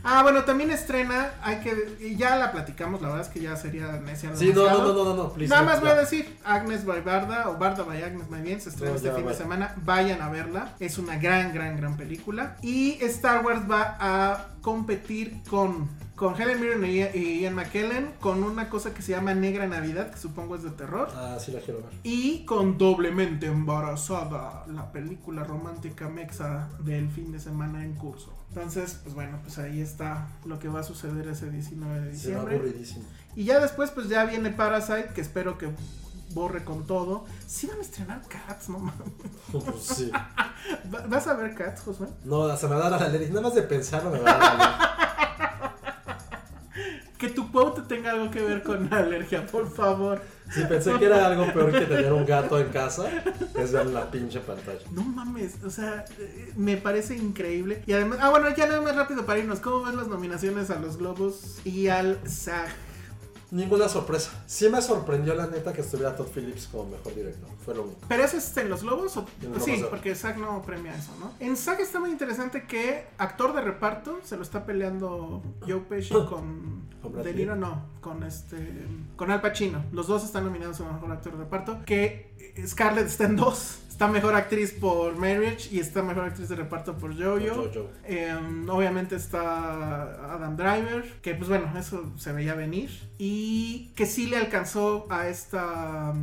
Ah, bueno, también estrena, hay que, y ya la platicamos, la verdad es que ya sería necia Sí, no, no, no, no, no, no, please, Nada no, más voy a decir, Agnes by Barda o Barda by Agnes by Bien, se estrena este fin de semana, vayan a verla, es una gran, gran, gran película. Y Star Wars va a competir con, con Helen Mirren y Ian McKellen con una cosa que se llama Negra Navidad, que supongo es de terror. Ah, sí la quiero ver. Y con Doblemente Embarazada, la película romántica mexa del fin de semana en curso. Entonces, pues bueno, pues ahí está lo que va a suceder ese 19 de diciembre. Y ya después, pues ya viene Parasite, que espero que borre con todo. Sí van a estrenar Cats, no mames. Pues sí. Va- ¿Vas a ver Cats, Josué? No, se me va a dar la alergia. Nada más de pensarlo me va a dar la. Que tu quote tenga algo que ver con alergia, por favor. Sí, pensé que era algo peor que tener un gato en casa. Es ver la pinche pantalla. No mames, o sea, eh, me parece increíble. Y además, ah, bueno, ya nada más rápido para irnos. ¿Cómo ves las nominaciones a los Globos y al SAG? Ninguna sorpresa. Sí me sorprendió la neta que estuviera Todd Phillips como mejor director. Fue lo único. ¿Pero eso es en los Globos? O... Los sí, porque SAG no premia eso, ¿no? En SAG está muy interesante que actor de reparto se lo está peleando Joe Pesci con. ¿Con Brad De? Niro no, con este. Con Al Pacino. Los dos están nominados a mejor actor de reparto. Que Scarlett está en dos. Está mejor actriz por Marriage y está mejor actriz de reparto por Jojo. Por Jojo. Eh, obviamente está Adam Driver, que pues bueno, eso se veía venir. Y que sí le alcanzó a esta...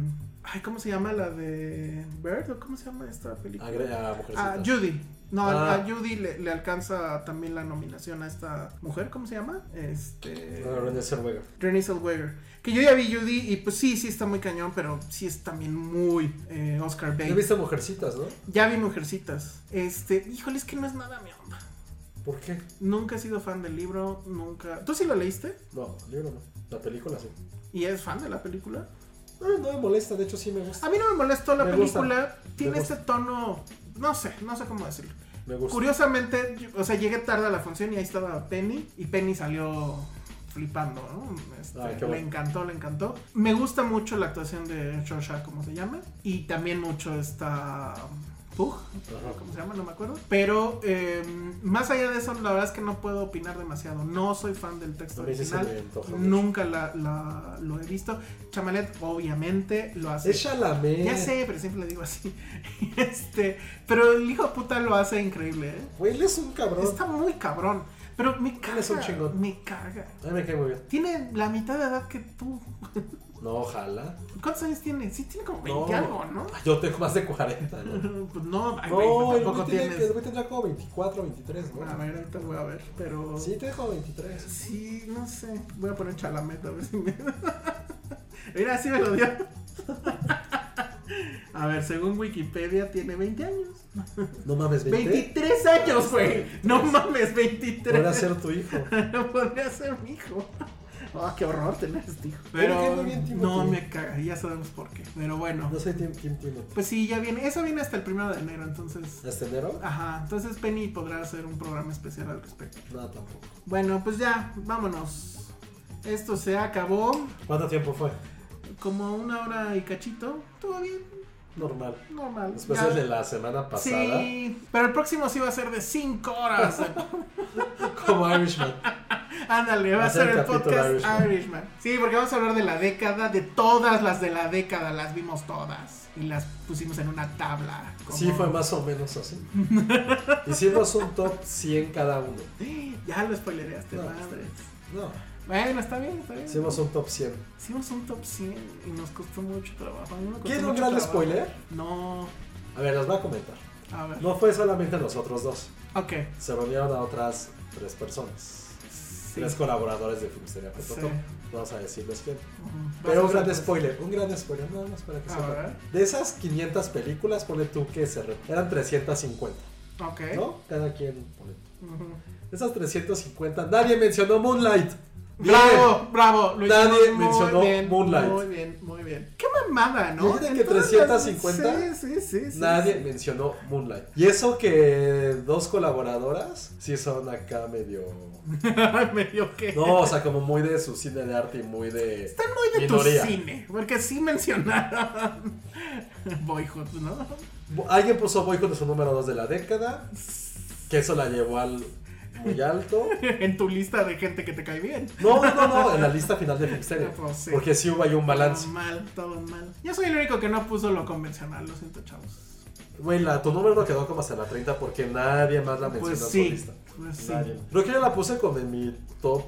Ay, ¿cómo se llama la de Bird? ¿O cómo se llama esta película? Agre- a Mujercitas. A Judy. No, Ah. a Judy le, le alcanza también la nominación a esta mujer, ¿cómo se llama? Este... Ah, Renée Zellweger. Renée Zellweger. Que yo ya vi Judy y pues sí, sí está muy cañón, pero sí es también muy eh, Oscar ¿Ya Bates. viste Mujercitas, no? Ya vi Mujercitas. Este, híjole, es que no es nada mi onda. ¿Por qué? Nunca he sido fan del libro, nunca. ¿Tú sí lo leíste? No, el libro no. La película sí. ¿Y eres fan de la película? No, no me molesta, de hecho sí me gusta. A mí no me molestó la Me película. gusta, Tiene este tono. No sé, no sé cómo decirlo. Me gusta. Curiosamente, o sea, llegué tarde a la función y ahí estaba Penny. Y Penny salió flipando, ¿no? Este, Ay, le encantó, le encantó. Me gusta mucho la actuación de Shosha, como se llama. Y también mucho esta. Pug. ¿cómo se llama? No me acuerdo. Pero eh, más allá de eso, la verdad es que no puedo opinar demasiado. No soy fan del texto original. Nunca la, la- lo he visto. Chamalet, obviamente, lo hace. Es Chalamet. Ya sé, pero siempre le digo así. este, pero el hijo de puta lo hace increíble, ¿eh? Güey, él es un cabrón. Está muy cabrón. Pero me caga. es un chingón. Me caga. A mí me cae muy bien. Tiene la mitad de edad que tú. No, ojalá. ¿Cuántos años tiene? Sí, tiene como 20 No. algo, ¿no? Yo tengo más de 40, ¿no? Pues no, ay, No, el tampoco tiene- el güey tendrá como 24, 23, ¿no? A ver, ahorita voy a ver, pero. Sí, tiene como 23. Sí, no sé. Voy a poner chalamet a ver si me. Mira, sí me lo dio. A ver, según Wikipedia tiene 20 años. No mames, 20. 23 años, güey. No mames, 23. Podrá ser tu hijo. Podría ser mi hijo. Ah, qué horror tener este hijo. Pero Pero que muy bien, no me caga, ya sabemos por qué. Pero bueno, No soy Team, team Timothy. pues sí, ya viene. Eso viene hasta el primero de enero, entonces. ¿Hasta enero? Ajá, entonces Penny podrá hacer un programa especial al respecto. No, tampoco. Bueno, pues ya, vámonos. Esto se acabó. ¿Cuánto tiempo fue? Como una hora y cachito. Todo bien, Normal. normal. Después Ya- de la semana pasada. Sí, pero el próximo sí va a ser de 5 horas. Como Irishman. Ándale, va a ser el podcast Irishman. Irishman. Sí, porque vamos a hablar de la década, de todas las de la década, las vimos todas. Y las pusimos en una tabla. como- Sí, fue más o menos así. Hicimos un top 100 cada uno. Ya lo spoilereaste, No, madre. No, Bueno, está bien, está bien. hicimos un top 100. Hicimos un top 100 y nos costó mucho trabajo. ¿Quieren un gran trabajo. spoiler? No. A ver, les voy a comentar. A ver. No fue solamente nosotros dos. Ok. Se reunieron a otras tres personas. Sí. Tres colaboradores de Filmsteria.com. Sí. Vamos a decirles quién. Ujú. Pero un gran spoiler, un gran spoiler, nada más para que sepan. De esas 500 películas, ponle tú que se eran 350, Ok. ¿no? Cada quien pone. Ujú. De esas 350, nadie mencionó Moonlight. Bravo, bravo. Lo Nadie muy mencionó bien, Moonlight. Muy bien, muy bien. Qué mamada, ¿no? En que todas 350, Sí, sí, sí. Nadie mencionó Moonlight. Y eso que dos colaboradoras sí son acá medio. Medio que. No, o sea, como muy de su cine de arte y muy de. Están muy de minoría. tu cine. Porque sí mencionaron. Boyhood, ¿no? Alguien puso Boycott de su número 2 de la década. Que eso la llevó al muy alto. en tu lista de gente que te cae bien. No, no, no, en la lista final de Filmsteria. Pues sí. Porque sí hubo ahí un balance. Todo mal, todo mal. Yo soy el único que no puso lo convencional, lo siento, chavos. Güey, la- tu número quedó como hasta la 30 porque nadie más la mencionó Pues en sí, su lista. pues sí. Nadie. Creo que yo la puse como en mi top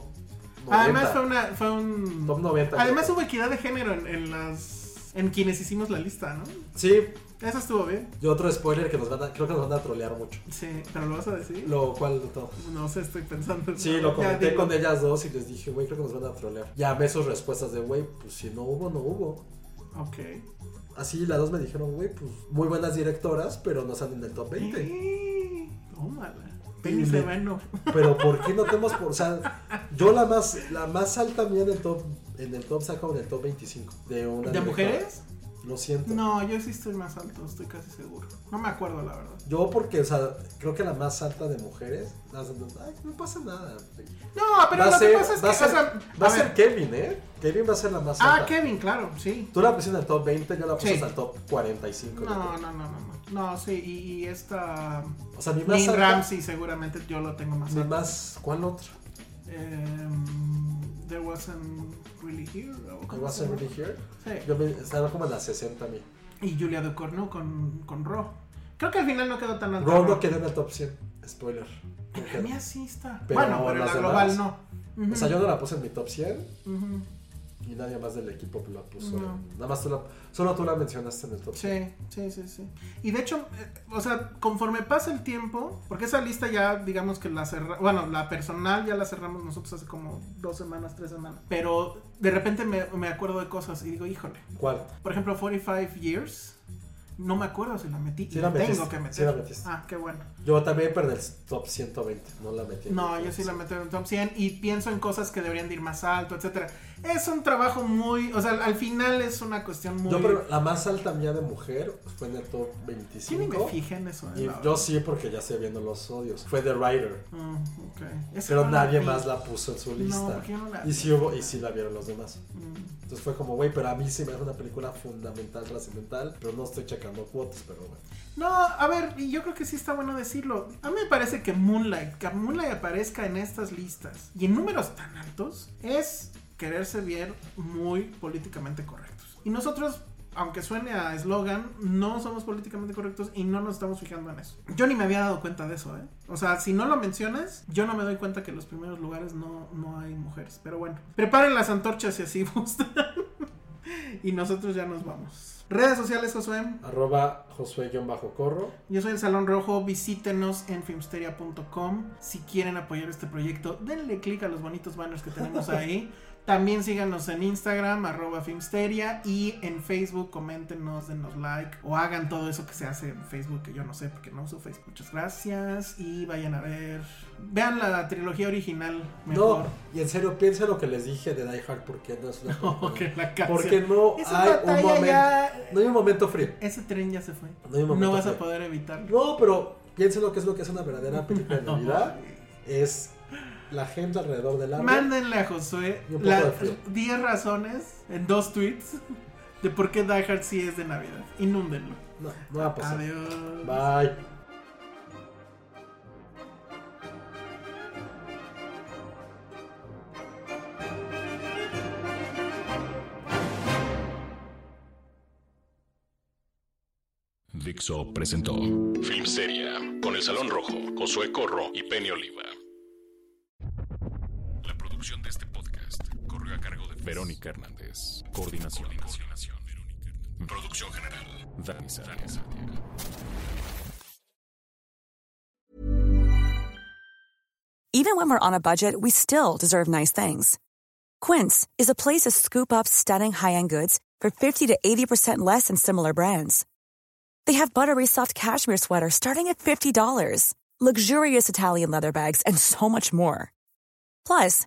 90. Además fue una, fue un. Top 90. Además hubo equidad de género en, en las. En quienes hicimos la lista, ¿no? Sí, Eso estuvo bien. y otro spoiler que nos van a, creo que nos van a trolear mucho. Sí, pero lo vas a decir. Lo cual todo. No sé, estoy pensando. Sí, lo Ya, comenté con ellas dos y les dije, güey, creo que nos van a trolear. Llamé sus respuestas de, güey, pues si no hubo, no hubo. Ok. Así las dos me dijeron, güey, pues muy buenas directoras, pero no están en el top 20. Sí. Tómala. Penny se. Pero ¿por qué no tenemos por, o sea, yo la más la más alta mía en el top en el top saco en el top 25 de una ¿De directora. mujeres? Lo siento. No, yo sí estoy más alto, estoy casi seguro. No me acuerdo, la verdad. Yo porque, o sea, creo que la más alta de mujeres, las- ay, no pasa nada. No, pero va lo ser, que pasa es que. va a ser, o sea, va a a ser ver. Kevin, ¿eh? Kevin va a ser la más alta. Ah, Kevin, claro, sí. Tú la pusiste en el top 20, yo la puse Sí. en el top 45. yo No, no, no, no, no. No, sí, y, y esta. O sea, mi más alta. Ramsey, seguramente yo lo tengo más Mi más, ¿cuál otro? Em, there wasn't really here. ¿o I cómo wasn't se llama? really here. Sí. Yo me, estaba como en las 60 a mí. Y Julia Ducournau con, con Ro. Creo que al final no quedó tan alto. Ron no quedó en el top 100. Spoiler. No La mía sí está. Pero bueno, pero en la demás- global no. Ujú, O sea, yo no la puse en mi top 100 ujú. y nadie más del equipo la puso. No. Nada más tú la, solo tú la mencionaste en el top 100. Sí, sí, sí, sí. Y de hecho, eh, o sea, conforme pasa el tiempo, porque esa lista ya, digamos que la cerramos, bueno, la personal ya la cerramos nosotros hace como dos semanas, tres semanas. Pero de repente me, me acuerdo de cosas y digo, híjole. ¿Cuál? Por ejemplo, 45 Years. No me acuerdo si la metí. Sí y la tengo metiste, que meter. sí la metiste. Ah, qué bueno. Yo también, pero en el top 120. No la metí. No, yo sí la 100. meto en el top 100 y pienso en cosas que deberían de ir más alto, etcétera. Es un trabajo muy, o sea, al final es una cuestión muy... Yo, pero la más alta mía de mujer fue en el top Yo ni 25. me fijé en eso. Y yo sí, porque ya estoy viendo los odios. Fue The Writer. Ok. Esa Pero no nadie más la puso en su lista. no la y sí hubo, y sí la vieron los demás. Mm. Entonces fue como, güey, pero a mí sí me hace una película fundamental, trascendental, pero no estoy checando cuotas, pero bueno. No, a ver, y yo creo que sí está bueno decirlo. A mí me parece que Moonlight, que Moonlight aparezca en estas listas y en números tan altos, es quererse ver muy políticamente correctos. Y nosotros, aunque suene a eslogan, no somos políticamente correctos y no nos estamos fijando en eso. Yo ni me había dado cuenta de eso, ¿eh? O sea, si no lo mencionas, yo no me doy cuenta que en los primeros lugares no, no hay mujeres. Pero bueno, preparen las antorchas si así gustan. y nosotros ya nos vamos. Redes sociales, Josué. Arroba Josué-Corro. Yo soy el Salón Rojo, visítenos en filmsteria.com. Si quieren apoyar este proyecto, denle click a los bonitos banners que tenemos ahí. También síganos en Instagram, arroba Filmsteria, y en Facebook, coméntenos, denos like, o hagan todo eso que se hace en Facebook, que yo no sé porque no uso Facebook. Muchas gracias, y vayan a ver, vean la trilogía original mejor. No, y en serio, piensen lo que les dije de Die Hard, porque no es una que la canción. Porque no Esa hay un momento. ya- No hay un momento frío. Ese tren ya se fue. No hay un momento vas a poder evitarlo. No, pero piensen lo que es lo que es una verdadera película de Navidad. Es la gente alrededor del árbol. Mándenle a Josué 10 razones en dos tweets de por qué Die sí es de Navidad. Inúndenlo. No, no va a pasar. Adiós. Bye. Dixo presentó Film Seria con El Salón Rojo, Josué Corro y Penny Oliva. La producción de este podcast corrió a cargo de Verónica Hernández. Coordinación. Coordinación. Producción general. Dani Sánchez. Even when we're on a budget, we still deserve nice things. Quince is a place to scoop up stunning high-end goods for 50 to 80% less than similar brands. They have buttery soft cashmere sweaters starting at $50, luxurious Italian leather bags, and so much more. Plus,